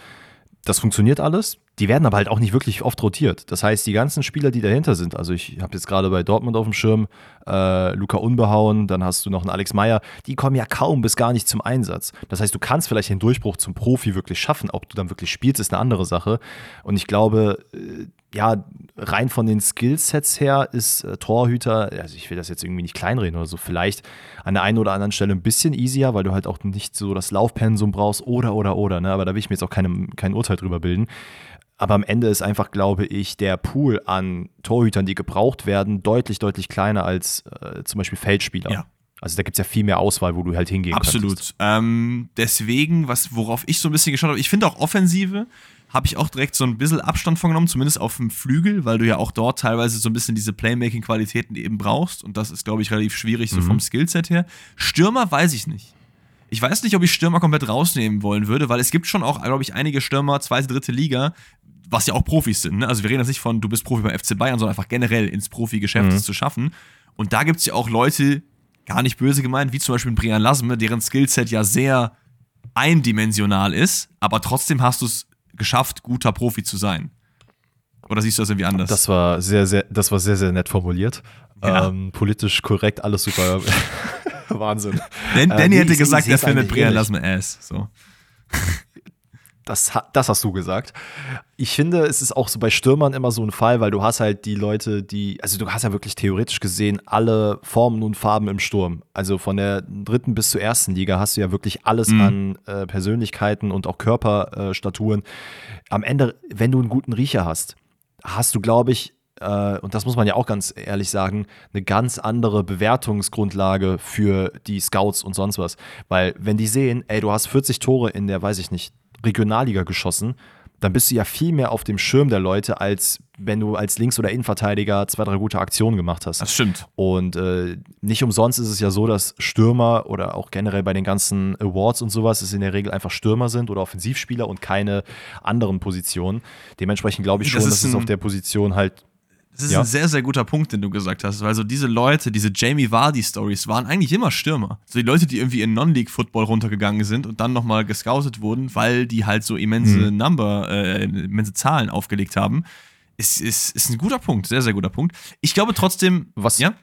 A: das funktioniert alles. Die werden aber halt auch nicht wirklich oft rotiert. Das heißt, die ganzen Spieler, die dahinter sind, also ich habe jetzt gerade bei Dortmund auf dem Schirm äh, Luca Unbehauen, dann hast du noch einen Alex Meyer, die kommen ja kaum bis gar nicht zum Einsatz. Das heißt, du kannst vielleicht den Durchbruch zum Profi wirklich schaffen. Ob du dann wirklich spielst, ist eine andere Sache. Und ich glaube, äh, ja, rein von den Skillsets her ist äh, Torhüter, also ich will das jetzt irgendwie nicht kleinreden oder so, vielleicht an der einen oder anderen Stelle ein bisschen easier, weil du halt auch nicht so das Laufpensum brauchst oder, oder, oder, ne? aber da will ich mir jetzt auch keine, kein Urteil drüber bilden. Aber am Ende ist einfach, glaube ich, der Pool an Torhütern, die gebraucht werden, deutlich, deutlich kleiner als äh, zum Beispiel Feldspieler. Ja. Also da gibt es ja viel mehr Auswahl, wo du halt hingehen
B: Absolut.
A: kannst.
B: Absolut. Ähm, deswegen, was, worauf ich so ein bisschen geschaut habe, ich finde auch Offensive habe ich auch direkt so ein bisschen Abstand von genommen, zumindest auf dem Flügel, weil du ja auch dort teilweise so ein bisschen diese Playmaking-Qualitäten eben brauchst. Und das ist, glaube ich, relativ schwierig, so mhm. vom Skillset her. Stürmer weiß ich nicht. Ich weiß nicht, ob ich Stürmer komplett rausnehmen wollen würde, weil es gibt schon auch, glaube ich, einige Stürmer, zweite, dritte Liga, was ja auch Profis sind. Ne? Also wir reden jetzt nicht von, du bist Profi beim FC Bayern, sondern einfach generell ins Profi-Geschäft mhm. zu schaffen. Und da gibt es ja auch Leute, gar nicht böse gemeint, wie zum Beispiel Brian Lasme, deren Skillset ja sehr eindimensional ist, aber trotzdem hast du es geschafft, guter Profi zu sein. Oder siehst du das irgendwie anders?
A: Das war sehr, sehr, das war sehr, sehr nett formuliert. Ja. Ähm, politisch korrekt, alles super. *laughs* Wahnsinn.
B: Dan, Danny äh, hätte gesagt, er findet Brian Lasme Ass. So.
A: Das, das hast du gesagt. Ich finde, es ist auch so bei Stürmern immer so ein Fall, weil du hast halt die Leute, die, also du hast ja wirklich theoretisch gesehen alle Formen und Farben im Sturm. Also von der dritten bis zur ersten Liga hast du ja wirklich alles mhm. an äh, Persönlichkeiten und auch Körperstaturen. Äh, Am Ende, wenn du einen guten Riecher hast, hast du, glaube ich, äh, und das muss man ja auch ganz ehrlich sagen, eine ganz andere Bewertungsgrundlage für die Scouts und sonst was. Weil wenn die sehen, ey, du hast 40 Tore in der, weiß ich nicht, Regionalliga geschossen, dann bist du ja viel mehr auf dem Schirm der Leute, als wenn du als Links- oder Innenverteidiger zwei, drei gute Aktionen gemacht hast.
B: Das stimmt.
A: Und äh, nicht umsonst ist es ja so, dass Stürmer oder auch generell bei den ganzen Awards und sowas es in der Regel einfach Stürmer sind oder Offensivspieler und keine anderen Positionen. Dementsprechend glaube ich schon, das dass es auf der Position halt
B: das ist ja. ein sehr, sehr guter Punkt, den du gesagt hast, weil so diese Leute, diese Jamie Vardy-Stories waren eigentlich immer Stürmer. So die Leute, die irgendwie in Non-League-Football runtergegangen sind und dann nochmal gescoutet wurden, weil die halt so immense mhm. Number, äh, immense Zahlen aufgelegt haben, ist, ist, ist ein guter Punkt, sehr, sehr guter Punkt. Ich glaube trotzdem,
A: was, ja?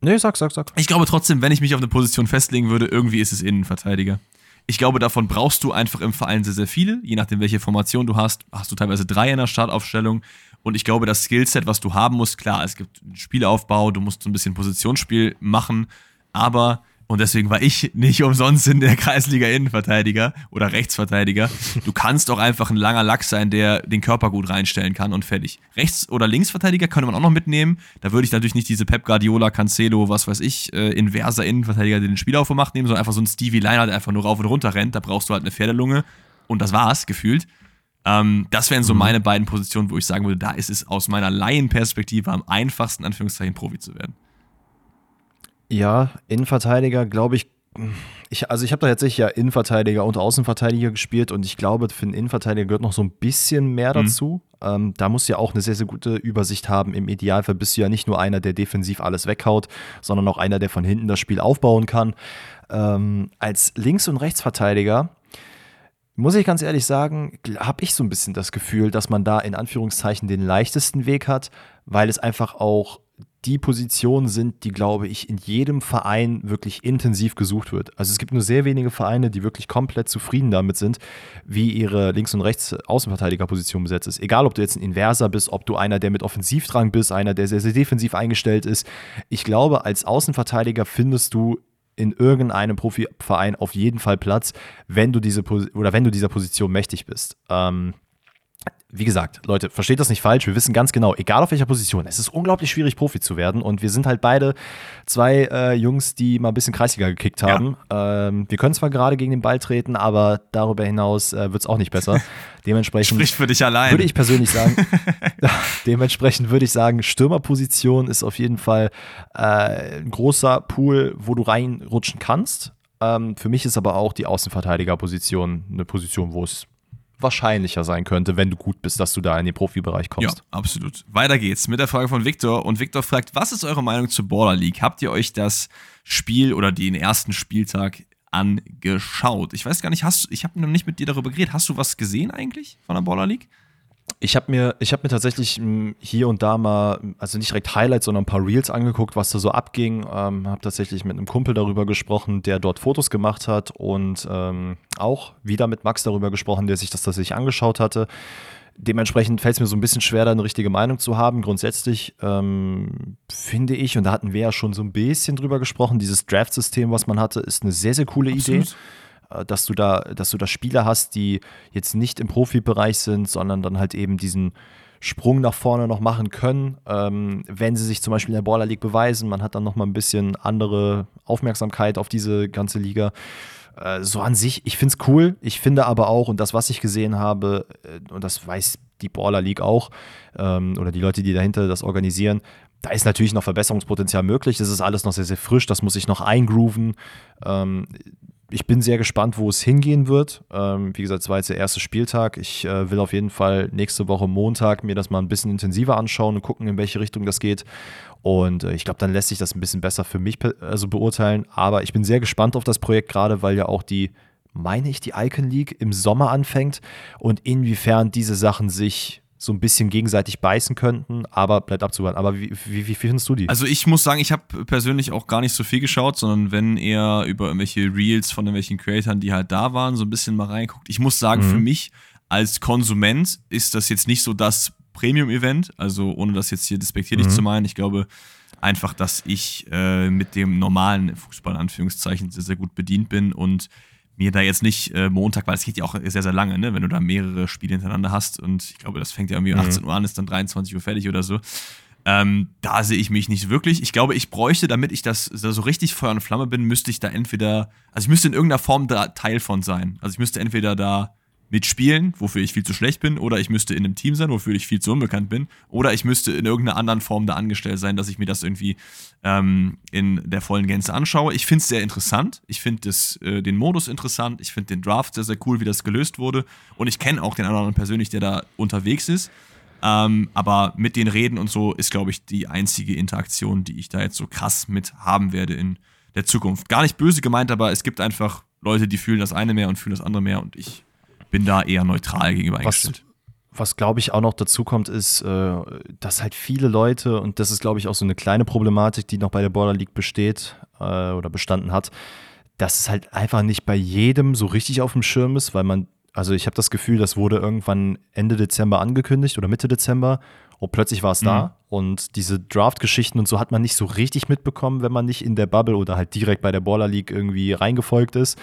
A: Nee, sag, sag, sag.
B: Ich glaube trotzdem, wenn ich mich auf eine Position festlegen würde, irgendwie ist es Innenverteidiger. Ich glaube, davon brauchst du einfach im Verein sehr, sehr viele. Je nachdem, welche Formation du hast, hast du teilweise drei in der Startaufstellung. Und ich glaube, das Skillset, was du haben musst, klar, es gibt Spielaufbau, du musst so ein bisschen Positionsspiel machen, aber und deswegen war ich nicht umsonst in der *laughs* Kreisliga Innenverteidiger oder Rechtsverteidiger. Du kannst auch einfach ein langer Lack sein, der den Körper gut reinstellen kann und fertig. Rechts- oder Linksverteidiger könnte man auch noch mitnehmen. Da würde ich natürlich nicht diese Pep Guardiola, Cancelo, was weiß ich, äh, inverser Innenverteidiger, der den Spielaufbau macht, nehmen, sondern einfach so ein Stevie Liner, der einfach nur rauf und runter rennt. Da brauchst du halt eine Pferdelunge. Und das war's, gefühlt. Ähm, das wären so mhm. meine beiden Positionen, wo ich sagen würde, da ist es aus meiner Laienperspektive am einfachsten, Anführungszeichen, Profi zu werden.
A: Ja, Innenverteidiger, glaube ich, ich, also ich habe da tatsächlich ja Innenverteidiger und Außenverteidiger gespielt und ich glaube, für einen Innenverteidiger gehört noch so ein bisschen mehr mhm. dazu. Mhm. Ähm, da musst du ja auch eine sehr, sehr gute Übersicht haben. Im Idealfall bist du ja nicht nur einer, der defensiv alles weghaut, sondern auch einer, der von hinten das Spiel aufbauen kann. Ähm, als Links- und Rechtsverteidiger muss ich ganz ehrlich sagen, habe ich so ein bisschen das Gefühl, dass man da in Anführungszeichen den leichtesten Weg hat, weil es einfach auch die Positionen sind, die, glaube ich, in jedem Verein wirklich intensiv gesucht wird. Also es gibt nur sehr wenige Vereine, die wirklich komplett zufrieden damit sind, wie ihre Links- und Rechts-Außenverteidigerposition besetzt ist. Egal, ob du jetzt ein Inverser bist, ob du einer, der mit Offensivdrang bist, einer, der sehr, sehr defensiv eingestellt ist. Ich glaube, als Außenverteidiger findest du in irgendeinem Profiverein auf jeden Fall Platz, wenn du diese oder wenn du dieser Position mächtig bist. Ähm, wie gesagt, Leute, versteht das nicht falsch. Wir wissen ganz genau, egal auf welcher Position, es ist unglaublich schwierig, Profi zu werden. Und wir sind halt beide zwei äh, Jungs, die mal ein bisschen Kreisliga gekickt haben. Ja. Ähm, wir können zwar gerade gegen den Ball treten, aber darüber hinaus äh, wird es auch nicht besser. *laughs* Dementsprechend
B: Spricht für dich allein.
A: Würde ich persönlich sagen, *laughs* *laughs* dementsprechend würde ich sagen, Stürmerposition ist auf jeden Fall äh, ein großer Pool, wo du reinrutschen kannst. Ähm, für mich ist aber auch die Außenverteidigerposition eine Position, wo es wahrscheinlicher sein könnte, wenn du gut bist, dass du da in den Profibereich kommst.
B: Ja, absolut. Weiter geht's mit der Frage von Victor. Und Victor fragt, was ist eure Meinung zur Border League? Habt ihr euch das Spiel oder den ersten Spieltag angeschaut? Ich weiß gar nicht, hast ich habe noch nicht mit dir darüber geredet. Hast du was gesehen eigentlich von der Border League?
A: Ich habe mir, hab mir tatsächlich hm, hier und da mal, also nicht direkt Highlights, sondern ein paar Reels angeguckt, was da so abging. Ähm, habe tatsächlich mit einem Kumpel darüber gesprochen, der dort Fotos gemacht hat und ähm, auch wieder mit Max darüber gesprochen, der sich das tatsächlich angeschaut hatte. Dementsprechend fällt es mir so ein bisschen schwer, da eine richtige Meinung zu haben. Grundsätzlich ähm, finde ich, und da hatten wir ja schon so ein bisschen drüber gesprochen, dieses Draft-System, was man hatte, ist eine sehr, sehr coole Absolut. Idee. Äh, dass du da, dass du da Spieler hast, die jetzt nicht im Profibereich sind, sondern dann halt eben diesen Sprung nach vorne noch machen können, ähm, wenn sie sich zum Beispiel in der Baller League beweisen. Man hat dann noch mal ein bisschen andere Aufmerksamkeit auf diese ganze Liga. Äh, so an sich, ich finde es cool. Ich finde aber auch, und das, was ich gesehen habe, äh, und das weiß die Baller League auch, ähm, oder die Leute, die dahinter das organisieren, da ist natürlich noch Verbesserungspotenzial möglich. Das ist alles noch sehr, sehr frisch. Das muss ich noch eingrooven. Ähm, ich bin sehr gespannt, wo es hingehen wird. Ähm, wie gesagt, es war jetzt der erste Spieltag. Ich äh, will auf jeden Fall nächste Woche Montag mir das mal ein bisschen intensiver anschauen und gucken, in welche Richtung das geht. Und äh, ich glaube, dann lässt sich das ein bisschen besser für mich also beurteilen. Aber ich bin sehr gespannt auf das Projekt, gerade weil ja auch die, meine ich, die Icon League im Sommer anfängt und inwiefern diese Sachen sich so ein bisschen gegenseitig beißen könnten, aber bleibt abzuwarten. Aber wie, wie, wie findest du die?
B: Also ich muss sagen, ich habe persönlich auch gar nicht so viel geschaut, sondern wenn eher über irgendwelche Reels von irgendwelchen Creatoren, die halt da waren, so ein bisschen mal reinguckt. Ich muss sagen, mhm. für mich als Konsument ist das jetzt nicht so das Premium-Event, also ohne das jetzt hier despektierlich mhm. zu meinen. Ich glaube einfach, dass ich äh, mit dem normalen Fußball, in Anführungszeichen, sehr, sehr gut bedient bin und mir da jetzt nicht äh, Montag, weil es geht ja auch sehr, sehr lange, ne? wenn du da mehrere Spiele hintereinander hast und ich glaube, das fängt ja irgendwie um mhm. 18 Uhr an, ist dann 23 Uhr fertig oder so. Ähm, da sehe ich mich nicht wirklich. Ich glaube, ich bräuchte, damit ich das da so richtig Feuer und Flamme bin, müsste ich da entweder, also ich müsste in irgendeiner Form da Teil von sein. Also ich müsste entweder da mitspielen, wofür ich viel zu schlecht bin, oder ich müsste in einem Team sein, wofür ich viel zu unbekannt bin, oder ich müsste in irgendeiner anderen Form da angestellt sein, dass ich mir das irgendwie ähm, in der vollen Gänze anschaue. Ich finde es sehr interessant. Ich finde äh, den Modus interessant. Ich finde den Draft sehr, sehr cool, wie das gelöst wurde. Und ich kenne auch den anderen persönlich, der da unterwegs ist. Ähm, aber mit den Reden und so ist, glaube ich, die einzige Interaktion, die ich da jetzt so krass mit haben werde in der Zukunft. Gar nicht böse gemeint, aber es gibt einfach Leute, die fühlen das eine mehr und fühlen das andere mehr und ich bin da eher neutral gegenüber
A: eingestellt. was glaube ich auch noch dazu kommt, ist, äh, dass halt viele Leute, und das ist glaube ich auch so eine kleine Problematik, die noch bei der Border League besteht äh, oder bestanden hat, dass es halt einfach nicht bei jedem so richtig auf dem Schirm ist, weil man, also ich habe das Gefühl, das wurde irgendwann Ende Dezember angekündigt oder Mitte Dezember und plötzlich war es mhm. da. Und diese Draft-Geschichten und so hat man nicht so richtig mitbekommen, wenn man nicht in der Bubble oder halt direkt bei der Baller League irgendwie reingefolgt ist.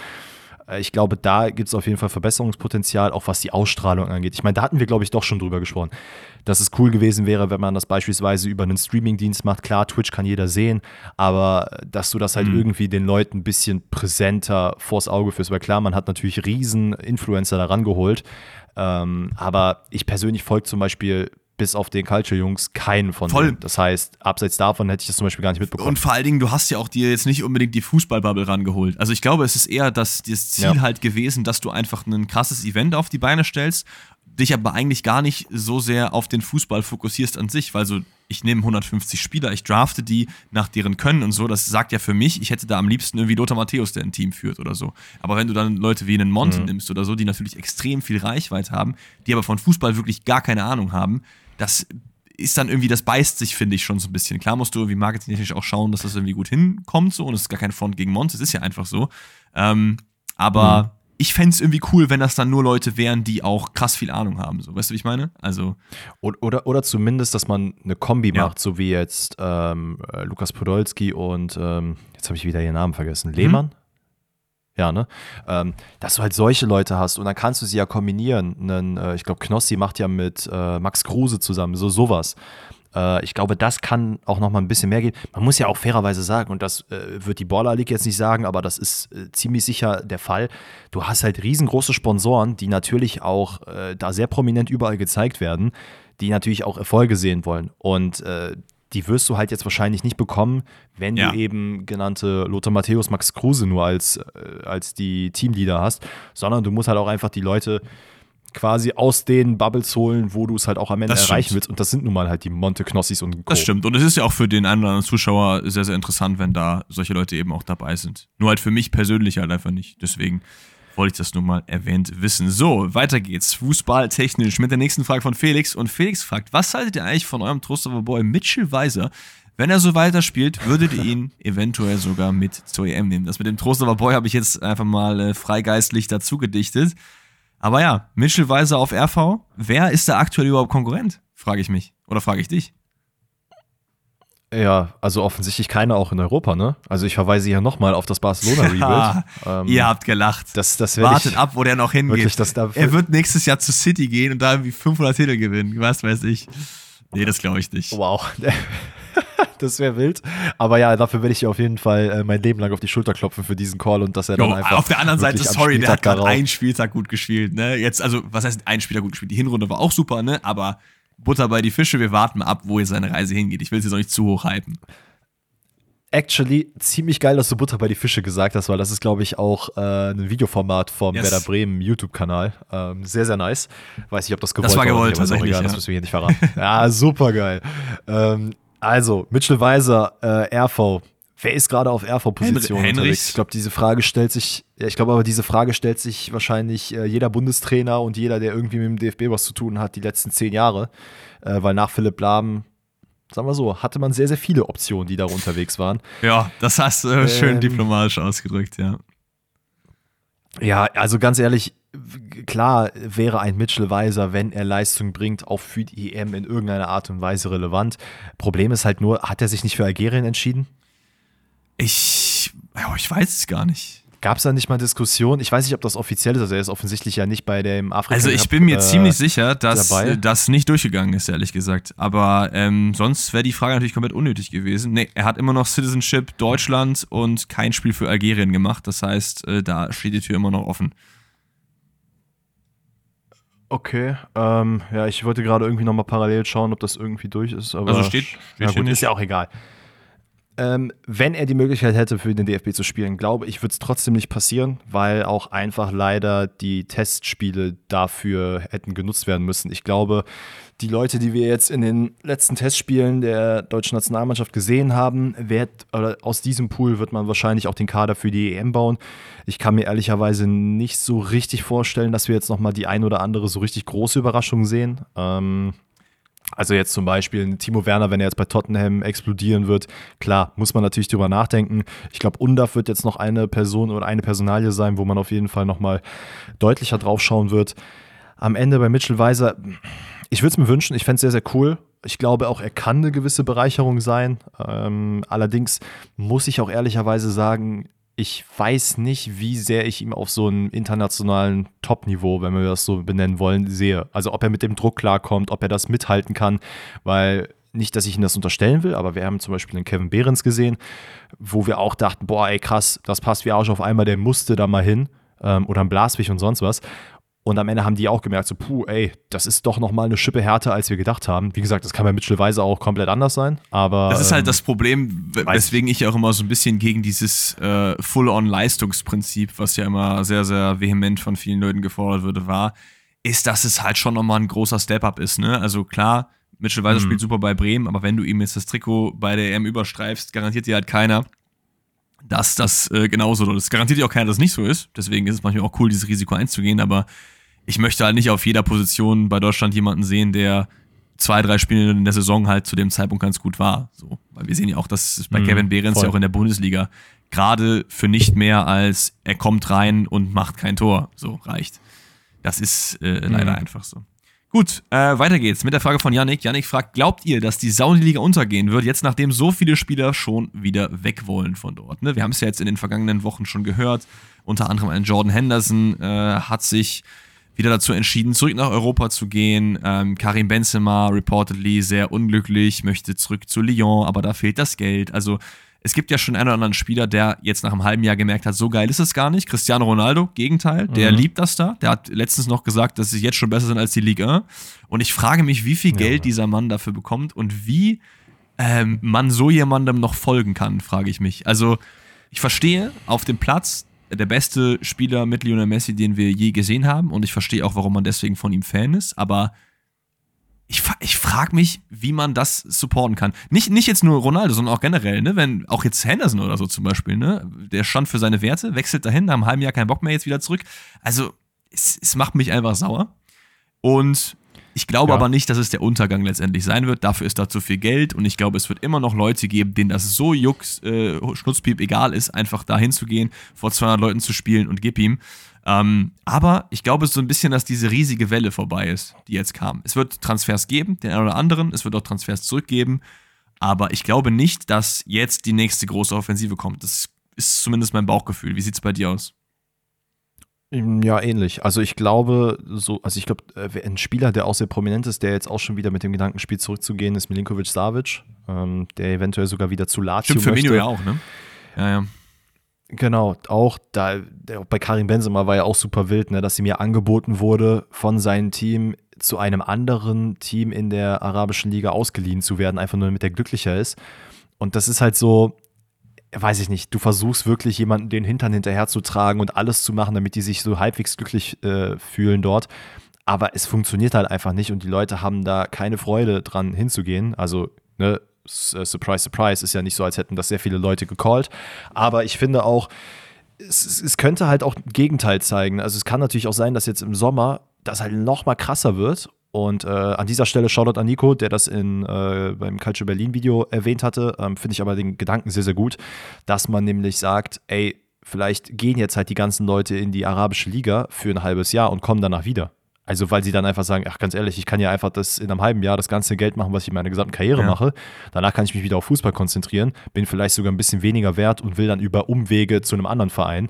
A: Äh, ich glaube, da gibt es auf jeden Fall Verbesserungspotenzial, auch was die Ausstrahlung angeht. Ich meine, da hatten wir, glaube ich, doch schon drüber gesprochen, dass es cool gewesen wäre, wenn man das beispielsweise über einen Streaming-Dienst macht. Klar, Twitch kann jeder sehen, aber dass du das halt mhm. irgendwie den Leuten ein bisschen präsenter vors Auge führst. Weil klar, man hat natürlich riesen Influencer daran geholt. Ähm, aber ich persönlich folge zum Beispiel bis auf den Culture-Jungs keinen von Voll. denen. Das heißt, abseits davon hätte ich das zum Beispiel gar nicht mitbekommen.
B: Und vor allen Dingen, du hast ja auch dir jetzt nicht unbedingt die Fußballbubble rangeholt. Also ich glaube, es ist eher das, das Ziel ja. halt gewesen, dass du einfach ein krasses Event auf die Beine stellst, dich aber eigentlich gar nicht so sehr auf den Fußball fokussierst an sich, weil so, ich nehme 150 Spieler, ich drafte die nach deren Können und so, das sagt ja für mich, ich hätte da am liebsten irgendwie Lothar Matthäus, der ein Team führt oder so. Aber wenn du dann Leute wie einen Monte mhm. nimmst oder so, die natürlich extrem viel Reichweite haben, die aber von Fußball wirklich gar keine Ahnung haben, das ist dann irgendwie, das beißt sich, finde ich, schon so ein bisschen. Klar musst du irgendwie marketingtechnisch auch schauen, dass das irgendwie gut hinkommt, so, und es ist gar kein Front gegen Mons, es ist ja einfach so. Ähm, aber mhm. ich fände es irgendwie cool, wenn das dann nur Leute wären, die auch krass viel Ahnung haben, so. Weißt du, wie ich meine? Also.
A: Oder, oder, oder zumindest, dass man eine Kombi ja. macht, so wie jetzt ähm, äh, Lukas Podolski und, ähm, jetzt habe ich wieder ihren Namen vergessen, Lehmann? Mhm. Ja, ne? Ähm, dass du halt solche Leute hast und dann kannst du sie ja kombinieren. Einen, äh, ich glaube, Knossi macht ja mit äh, Max Kruse zusammen, so sowas. Äh, ich glaube, das kann auch noch mal ein bisschen mehr geben. Man muss ja auch fairerweise sagen, und das äh, wird die Baller League jetzt nicht sagen, aber das ist äh, ziemlich sicher der Fall. Du hast halt riesengroße Sponsoren, die natürlich auch äh, da sehr prominent überall gezeigt werden, die natürlich auch Erfolge sehen wollen. Und die wirst du halt jetzt wahrscheinlich nicht bekommen, wenn ja. du eben genannte Lothar Matthäus, Max Kruse nur als, äh, als die Teamleader hast, sondern du musst halt auch einfach die Leute quasi aus den Bubbles holen, wo du es halt auch am Ende das erreichen stimmt. willst. Und das sind nun mal halt die Monte Knossis und
B: Co. Das stimmt. Und es ist ja auch für den einen oder anderen Zuschauer sehr, sehr interessant, wenn da solche Leute eben auch dabei sind. Nur halt für mich persönlich halt einfach nicht. Deswegen wollte ich das nur mal erwähnt wissen. So, weiter geht's. Fußball technisch mit der nächsten Frage von Felix. Und Felix fragt, was haltet ihr eigentlich von eurem Trostlover Boy Mitchell Weiser? Wenn er so weiterspielt, würdet ihr ihn *laughs* eventuell sogar mit zur EM nehmen. Das mit dem Trostlover Boy habe ich jetzt einfach mal äh, freigeistlich dazu gedichtet. Aber ja, Mitchell Weiser auf RV. Wer ist da aktuell überhaupt Konkurrent? Frage ich mich. Oder frage ich dich?
A: Ja, also offensichtlich keiner auch in Europa, ne? Also ich verweise hier nochmal auf das Barcelona-Rebuild.
B: ähm, Ihr habt gelacht.
A: Das, das
B: Wartet ab, wo der noch hingeht. Wirklich, das er wird nächstes Jahr zu City gehen und da irgendwie 500 Titel gewinnen. Was weiß ich. Nee, das glaube ich nicht.
A: Wow. *laughs* das wäre wild. Aber ja, dafür werde ich auf jeden Fall äh, mein Leben lang auf die Schulter klopfen für diesen Call und dass er dann jo, einfach.
B: Auf der anderen Seite, sorry, der hat gerade einen Spieltag gut gespielt, ne? Jetzt, also, was heißt ein Spieltag gut gespielt? Die Hinrunde war auch super, ne? Aber Butter bei die Fische, wir warten ab, wo seine Reise hingeht. Ich will es jetzt auch nicht zu hoch hypen
A: actually ziemlich geil, dass du Butter bei die Fische gesagt hast, weil das ist, glaube ich, auch äh, ein Videoformat vom yes. Werder Bremen YouTube-Kanal. Ähm, sehr, sehr nice. Weiß nicht, ob das gewollt
B: das war. gewollt, war,
A: tatsächlich, egal, ja. Das müssen wir hier nicht verraten. *laughs* ja, super geil. Ähm, also, Mitchell Weiser, äh, RV. Wer ist gerade auf RV-Position unterwegs? Ich glaube, diese Frage stellt sich, ja, ich glaube aber, diese Frage stellt sich wahrscheinlich äh, jeder Bundestrainer und jeder, der irgendwie mit dem DFB was zu tun hat, die letzten zehn Jahre. Äh, weil nach Philipp Lahm sagen wir so, hatte man sehr, sehr viele Optionen, die da unterwegs waren.
B: Ja, das hast du äh, schön ähm, diplomatisch ausgedrückt, ja.
A: Ja, also ganz ehrlich, klar wäre ein Mitchell Weiser, wenn er Leistung bringt, auch für die EM in irgendeiner Art und Weise relevant. Problem ist halt nur, hat er sich nicht für Algerien entschieden?
B: Ich, ja, ich weiß es gar nicht.
A: Gab es da nicht mal Diskussion? Ich weiß nicht, ob das offiziell ist. Also er ist offensichtlich ja nicht bei dem Afrika.
B: Also ich bin mir äh, ziemlich sicher, dass dabei. das nicht durchgegangen ist, ehrlich gesagt. Aber ähm, sonst wäre die Frage natürlich komplett unnötig gewesen. Nee, er hat immer noch Citizenship Deutschland und kein Spiel für Algerien gemacht. Das heißt, äh, da steht die Tür immer noch offen.
A: Okay, ähm, ja, ich wollte gerade irgendwie nochmal parallel schauen, ob das irgendwie durch ist.
B: also steht, steht
A: ja, gut, ist ja auch egal. Ähm, wenn er die Möglichkeit hätte, für den DFB zu spielen, glaube ich, wird es trotzdem nicht passieren, weil auch einfach leider die Testspiele dafür hätten genutzt werden müssen. Ich glaube, die Leute, die wir jetzt in den letzten Testspielen der deutschen Nationalmannschaft gesehen haben, wird, aus diesem Pool wird man wahrscheinlich auch den Kader für die EM bauen. Ich kann mir ehrlicherweise nicht so richtig vorstellen, dass wir jetzt nochmal die ein oder andere so richtig große Überraschung sehen. Ähm, also jetzt zum Beispiel Timo Werner, wenn er jetzt bei Tottenham explodieren wird, klar, muss man natürlich drüber nachdenken. Ich glaube, Undaf wird jetzt noch eine Person oder eine Personalie sein, wo man auf jeden Fall nochmal deutlicher drauf schauen wird. Am Ende bei Mitchell Weiser, ich würde es mir wünschen, ich fände es sehr, sehr cool. Ich glaube auch, er kann eine gewisse Bereicherung sein. Ähm, allerdings muss ich auch ehrlicherweise sagen, ich weiß nicht, wie sehr ich ihn auf so einem internationalen Top-Niveau, wenn wir das so benennen wollen, sehe. Also ob er mit dem Druck klarkommt, ob er das mithalten kann, weil nicht, dass ich ihm das unterstellen will, aber wir haben zum Beispiel den Kevin Behrens gesehen, wo wir auch dachten, boah, ey krass, das passt wie Arsch auf einmal, der musste da mal hin ähm, oder ein Blaswig und sonst was. Und am Ende haben die auch gemerkt, so, puh, ey, das ist doch nochmal eine Schippe härter, als wir gedacht haben. Wie gesagt, das kann bei Mitchell Weiser auch komplett anders sein, aber.
B: Das ist halt ähm, das Problem, weswegen ich auch immer so ein bisschen gegen dieses äh, Full-on-Leistungsprinzip, was ja immer sehr, sehr vehement von vielen Leuten gefordert wurde, war, ist, dass es halt schon nochmal ein großer Step-Up ist, ne? Also klar, Mitchell Weiser mhm. spielt super bei Bremen, aber wenn du ihm jetzt das Trikot bei der EM überstreifst, garantiert dir halt keiner, dass das äh, genauso ist. Garantiert dir auch keiner, dass es nicht so ist. Deswegen ist es manchmal auch cool, dieses Risiko einzugehen, aber ich möchte halt nicht auf jeder Position bei Deutschland jemanden sehen, der zwei, drei Spiele in der Saison halt zu dem Zeitpunkt ganz gut war. So, weil wir sehen ja auch, dass es bei mhm, Kevin Behrens voll. ja auch in der Bundesliga gerade für nicht mehr als er kommt rein und macht kein Tor so reicht. Das ist äh, leider mhm. einfach so. Gut, äh, weiter geht's mit der Frage von Yannick. Yannick fragt, glaubt ihr, dass die Saudi-Liga untergehen wird, jetzt nachdem so viele Spieler schon wieder weg wollen von dort? Ne? Wir haben es ja jetzt in den vergangenen Wochen schon gehört. Unter anderem ein Jordan Henderson äh, hat sich wieder dazu entschieden, zurück nach Europa zu gehen. Ähm, Karim Benzema reportedly sehr unglücklich, möchte zurück zu Lyon, aber da fehlt das Geld. Also es gibt ja schon einen oder anderen Spieler, der jetzt nach einem halben Jahr gemerkt hat, so geil ist es gar nicht. Cristiano Ronaldo, Gegenteil, der mhm. liebt das da. Der hat letztens noch gesagt, dass sie jetzt schon besser sind als die Ligue 1. Und ich frage mich, wie viel Geld ja. dieser Mann dafür bekommt und wie ähm, man so jemandem noch folgen kann, frage ich mich. Also ich verstehe auf dem Platz, der beste Spieler mit Lionel Messi, den wir je gesehen haben. Und ich verstehe auch, warum man deswegen von ihm Fan ist. Aber ich, ich frage mich, wie man das supporten kann. Nicht, nicht jetzt nur Ronaldo, sondern auch generell, ne? Wenn auch jetzt Henderson oder so zum Beispiel, ne? Der stand für seine Werte, wechselt dahin, nach einem halben Jahr keinen Bock mehr, jetzt wieder zurück. Also, es, es macht mich einfach sauer. Und ich glaube ja. aber nicht, dass es der Untergang letztendlich sein wird. Dafür ist da zu viel Geld und ich glaube, es wird immer noch Leute geben, denen das so Jux, äh, Schnutzpiep egal ist, einfach da hinzugehen, vor 200 Leuten zu spielen und gib ihm. Ähm, aber ich glaube so ein bisschen, dass diese riesige Welle vorbei ist, die jetzt kam. Es wird Transfers geben, den einen oder anderen, es wird auch Transfers zurückgeben, aber ich glaube nicht, dass jetzt die nächste große Offensive kommt. Das ist zumindest mein Bauchgefühl. Wie sieht es bei dir aus?
A: Ja, ähnlich. Also ich glaube, so, also ich glaube, äh, ein Spieler, der auch sehr prominent ist, der jetzt auch schon wieder mit dem Gedanken spielt, zurückzugehen, ist Milinkovic Savic, ähm, der eventuell sogar wieder zu Lazio
B: Stimmt, Firmino ja auch, ne? Ja, ja.
A: Genau, auch da, bei Karim Benzema war ja auch super wild, ne, dass ihm ja angeboten wurde, von seinem Team zu einem anderen Team in der arabischen Liga ausgeliehen zu werden, einfach nur damit er glücklicher ist. Und das ist halt so, weiß ich nicht, du versuchst wirklich jemanden den Hintern hinterher zu tragen und alles zu machen, damit die sich so halbwegs glücklich äh, fühlen dort. Aber es funktioniert halt einfach nicht und die Leute haben da keine Freude dran hinzugehen. Also, ne, surprise, surprise, ist ja nicht so, als hätten das sehr viele Leute gecallt. Aber ich finde auch, es, es könnte halt auch Gegenteil zeigen. Also es kann natürlich auch sein, dass jetzt im Sommer das halt noch mal krasser wird und äh, an dieser Stelle Shoutout an Nico, der das in, äh, beim Culture Berlin Video erwähnt hatte. Ähm, Finde ich aber den Gedanken sehr, sehr gut, dass man nämlich sagt, ey, vielleicht gehen jetzt halt die ganzen Leute in die arabische Liga für ein halbes Jahr und kommen danach wieder. Also, weil sie dann einfach sagen, ach, ganz ehrlich, ich kann ja einfach das in einem halben Jahr das ganze Geld machen, was ich in meiner gesamten Karriere ja. mache. Danach kann ich mich wieder auf Fußball konzentrieren, bin vielleicht sogar ein bisschen weniger wert und will dann über Umwege zu einem anderen Verein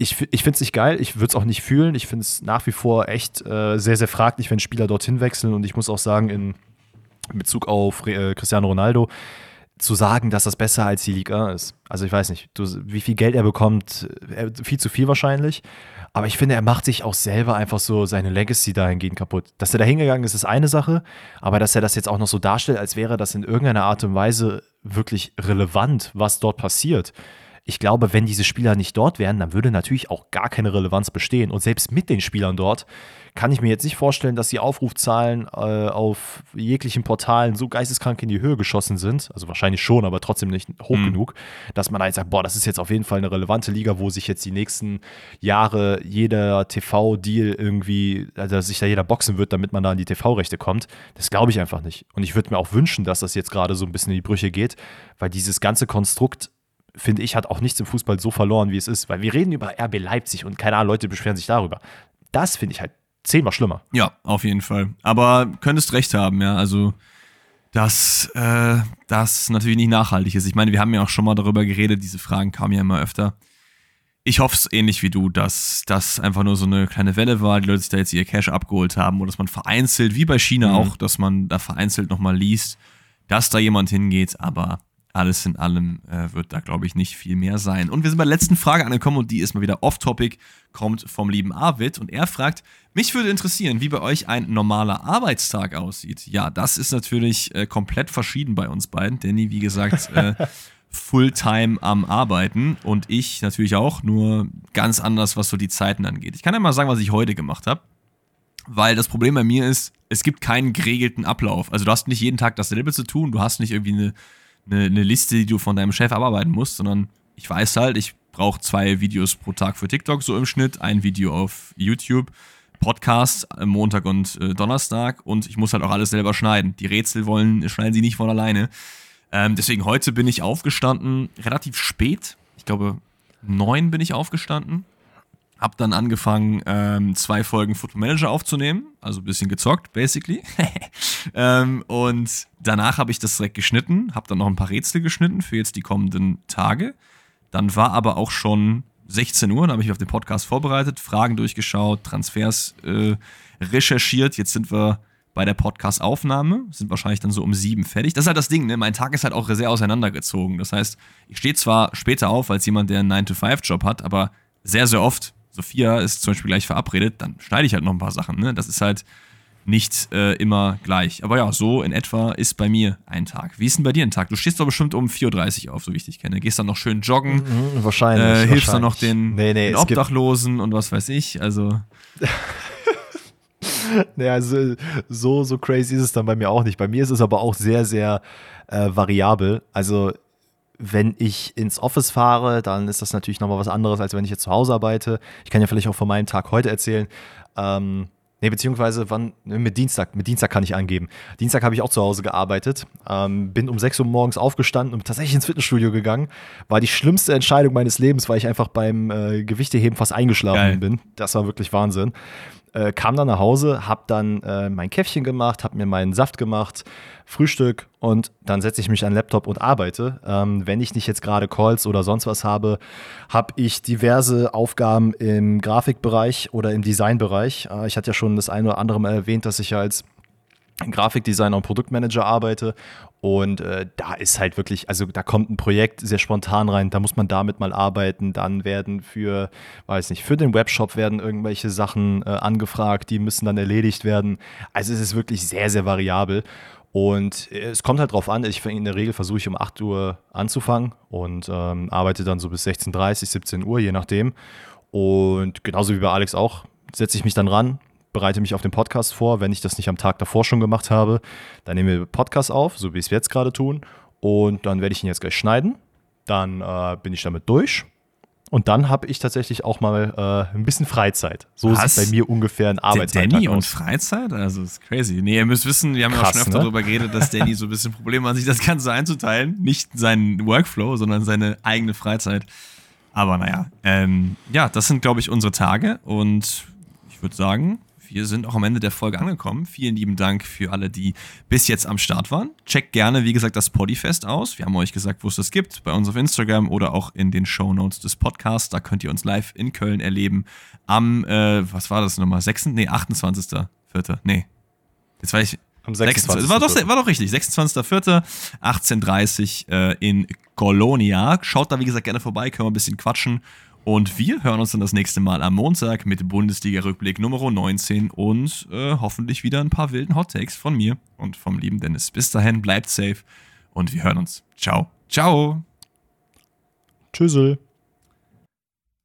A: ich, ich finde es nicht geil, ich würde es auch nicht fühlen. Ich finde es nach wie vor echt äh, sehr, sehr fraglich, wenn Spieler dorthin wechseln. Und ich muss auch sagen, in Bezug auf äh, Cristiano Ronaldo, zu sagen, dass das besser als die Liga ist. Also ich weiß nicht, du, wie viel Geld er bekommt, äh, viel zu viel wahrscheinlich. Aber ich finde, er macht sich auch selber einfach so seine Legacy dahingehend kaputt. Dass er da hingegangen ist, ist eine Sache, aber dass er das jetzt auch noch so darstellt, als wäre das in irgendeiner Art und Weise wirklich relevant, was dort passiert. Ich glaube, wenn diese Spieler nicht dort wären, dann würde natürlich auch gar keine Relevanz bestehen. Und selbst mit den Spielern dort kann ich mir jetzt nicht vorstellen, dass die Aufrufzahlen äh, auf jeglichen Portalen so geisteskrank in die Höhe geschossen sind. Also wahrscheinlich schon, aber trotzdem nicht hoch mhm. genug, dass man halt sagt, boah, das ist jetzt auf jeden Fall eine relevante Liga, wo sich jetzt die nächsten Jahre jeder TV-Deal irgendwie, also dass sich da jeder boxen wird, damit man da an die TV-Rechte kommt. Das glaube ich einfach nicht. Und ich würde mir auch wünschen, dass das jetzt gerade so ein bisschen in die Brüche geht, weil dieses ganze Konstrukt finde ich, hat auch nichts im Fußball so verloren, wie es ist. Weil wir reden über RB Leipzig und keine Ahnung, Leute beschweren sich darüber. Das finde ich halt zehnmal schlimmer.
B: Ja, auf jeden Fall. Aber könntest recht haben, ja. Also, dass äh, das natürlich nicht nachhaltig ist. Ich meine, wir haben ja auch schon mal darüber geredet, diese Fragen kamen ja immer öfter. Ich hoffe es ähnlich wie du, dass das einfach nur so eine kleine Welle war, die Leute sich da jetzt ihr Cash abgeholt haben oder dass man vereinzelt, wie bei China mhm. auch, dass man da vereinzelt nochmal liest, dass da jemand hingeht, aber alles in allem äh, wird da, glaube ich, nicht viel mehr sein. Und wir sind bei der letzten Frage angekommen und die ist mal wieder off-topic, kommt vom lieben Arvid und er fragt, mich würde interessieren, wie bei euch ein normaler Arbeitstag aussieht. Ja, das ist natürlich äh, komplett verschieden bei uns beiden. Danny, wie gesagt, äh, *laughs* Fulltime am Arbeiten und ich natürlich auch, nur ganz anders, was so die Zeiten angeht. Ich kann ja mal sagen, was ich heute gemacht habe, weil das Problem bei mir ist, es gibt keinen geregelten Ablauf. Also du hast nicht jeden Tag dasselbe zu tun, du hast nicht irgendwie eine eine, eine Liste, die du von deinem Chef abarbeiten musst, sondern ich weiß halt, ich brauche zwei Videos pro Tag für TikTok so im Schnitt, ein Video auf YouTube, Podcast Montag und äh, Donnerstag und ich muss halt auch alles selber schneiden. Die Rätsel wollen, schneiden sie nicht von alleine. Ähm, deswegen heute bin ich aufgestanden, relativ spät. Ich glaube, neun bin ich aufgestanden. Hab dann angefangen, ähm, zwei Folgen Football Manager aufzunehmen, also ein bisschen gezockt, basically. *laughs* ähm, und danach habe ich das direkt geschnitten, habe dann noch ein paar Rätsel geschnitten für jetzt die kommenden Tage. Dann war aber auch schon 16 Uhr, da habe ich mich auf den Podcast vorbereitet, Fragen durchgeschaut, Transfers äh, recherchiert. Jetzt sind wir bei der Podcast-Aufnahme, sind wahrscheinlich dann so um sieben fertig. Das ist halt das Ding, ne? Mein Tag ist halt auch sehr auseinandergezogen. Das heißt, ich stehe zwar später auf als jemand, der einen 9-to-5-Job hat, aber sehr, sehr oft Sophia ist zum Beispiel gleich verabredet, dann schneide ich halt noch ein paar Sachen. Ne? Das ist halt nicht äh, immer gleich. Aber ja, so in etwa ist bei mir ein Tag. Wie ist denn bei dir ein Tag? Du stehst doch bestimmt um 4.30 Uhr auf, so wie ich dich kenne. Gehst dann noch schön joggen.
A: Mhm, wahrscheinlich.
B: Äh, hilfst
A: wahrscheinlich.
B: dann noch den, nee, nee, den Obdachlosen und was weiß ich. Also. *laughs*
A: naja, also so, so crazy ist es dann bei mir auch nicht. Bei mir ist es aber auch sehr, sehr äh, variabel. Also wenn ich ins Office fahre, dann ist das natürlich nochmal was anderes, als wenn ich jetzt zu Hause arbeite. Ich kann ja vielleicht auch von meinem Tag heute erzählen. Ähm, Nee, beziehungsweise wann, ne, mit Dienstag, mit Dienstag kann ich angeben. Dienstag habe ich auch zu Hause gearbeitet, ähm, bin um 6 Uhr morgens aufgestanden und tatsächlich ins Fitnessstudio gegangen. War die schlimmste Entscheidung meines Lebens, weil ich einfach beim äh, Gewichteheben fast eingeschlafen Geil. bin. Das war wirklich Wahnsinn. Äh, kam dann nach Hause, hab dann äh, mein Käffchen gemacht, hab mir meinen Saft gemacht, Frühstück und dann setze ich mich an den Laptop und arbeite. Ähm, wenn ich nicht jetzt gerade Calls oder sonst was habe, habe ich diverse Aufgaben im Grafikbereich oder im Designbereich. Äh, ich hatte ja schon das eine oder andere Mal erwähnt, dass ich ja als Grafikdesigner und Produktmanager arbeite. Und äh, da ist halt wirklich, also da kommt ein Projekt sehr spontan rein, da muss man damit mal arbeiten. Dann werden für, weiß nicht, für den Webshop werden irgendwelche Sachen äh, angefragt, die müssen dann erledigt werden. Also es ist wirklich sehr, sehr variabel. Und äh, es kommt halt drauf an, ich in der Regel versuche ich um 8 Uhr anzufangen und ähm, arbeite dann so bis 16.30, 17 Uhr, je nachdem. Und genauso wie bei Alex auch, setze ich mich dann ran, bereite mich auf den Podcast vor. Wenn ich das nicht am Tag davor schon gemacht habe, dann nehme ich Podcast auf, so wie wir es jetzt gerade tun. Und dann werde ich ihn jetzt gleich schneiden. Dann äh, bin ich damit durch. Und dann habe ich tatsächlich auch mal äh, ein bisschen Freizeit. So Was? sieht bei mir ungefähr ein Arbeitsalltag
B: Danny aus. und Freizeit? Also, das ist crazy. Nee, ihr müsst wissen, wir haben Krass, ja auch schon öfter ne? darüber geredet, dass Danny so ein bisschen Probleme hat, sich das Ganze einzuteilen. Nicht seinen Workflow, sondern seine eigene Freizeit. Aber naja, ähm, ja, das sind, glaube ich, unsere Tage. Und ich würde sagen, wir sind auch am Ende der Folge angekommen. Vielen lieben Dank für alle, die bis jetzt am Start waren. Checkt gerne, wie gesagt, das Podifest aus. Wir haben euch gesagt, wo es das gibt, bei uns auf Instagram oder auch in den Show Notes des Podcasts. Da könnt ihr uns live in Köln erleben. Am, äh, was war das nochmal? 6. Nee, 28.04. Nee. Jetzt weiß ich. Am 26. War doch, war doch richtig. 26.04. 18.30 äh, in Colonia. Schaut da, wie gesagt, gerne vorbei, können wir ein bisschen quatschen. Und wir hören uns dann das nächste Mal am Montag mit Bundesliga-Rückblick Nummer 19 und äh, hoffentlich wieder ein paar wilden Hot-Takes von mir und vom lieben Dennis. Bis dahin, bleibt safe und wir hören uns. Ciao. Ciao.
A: Tschüssel.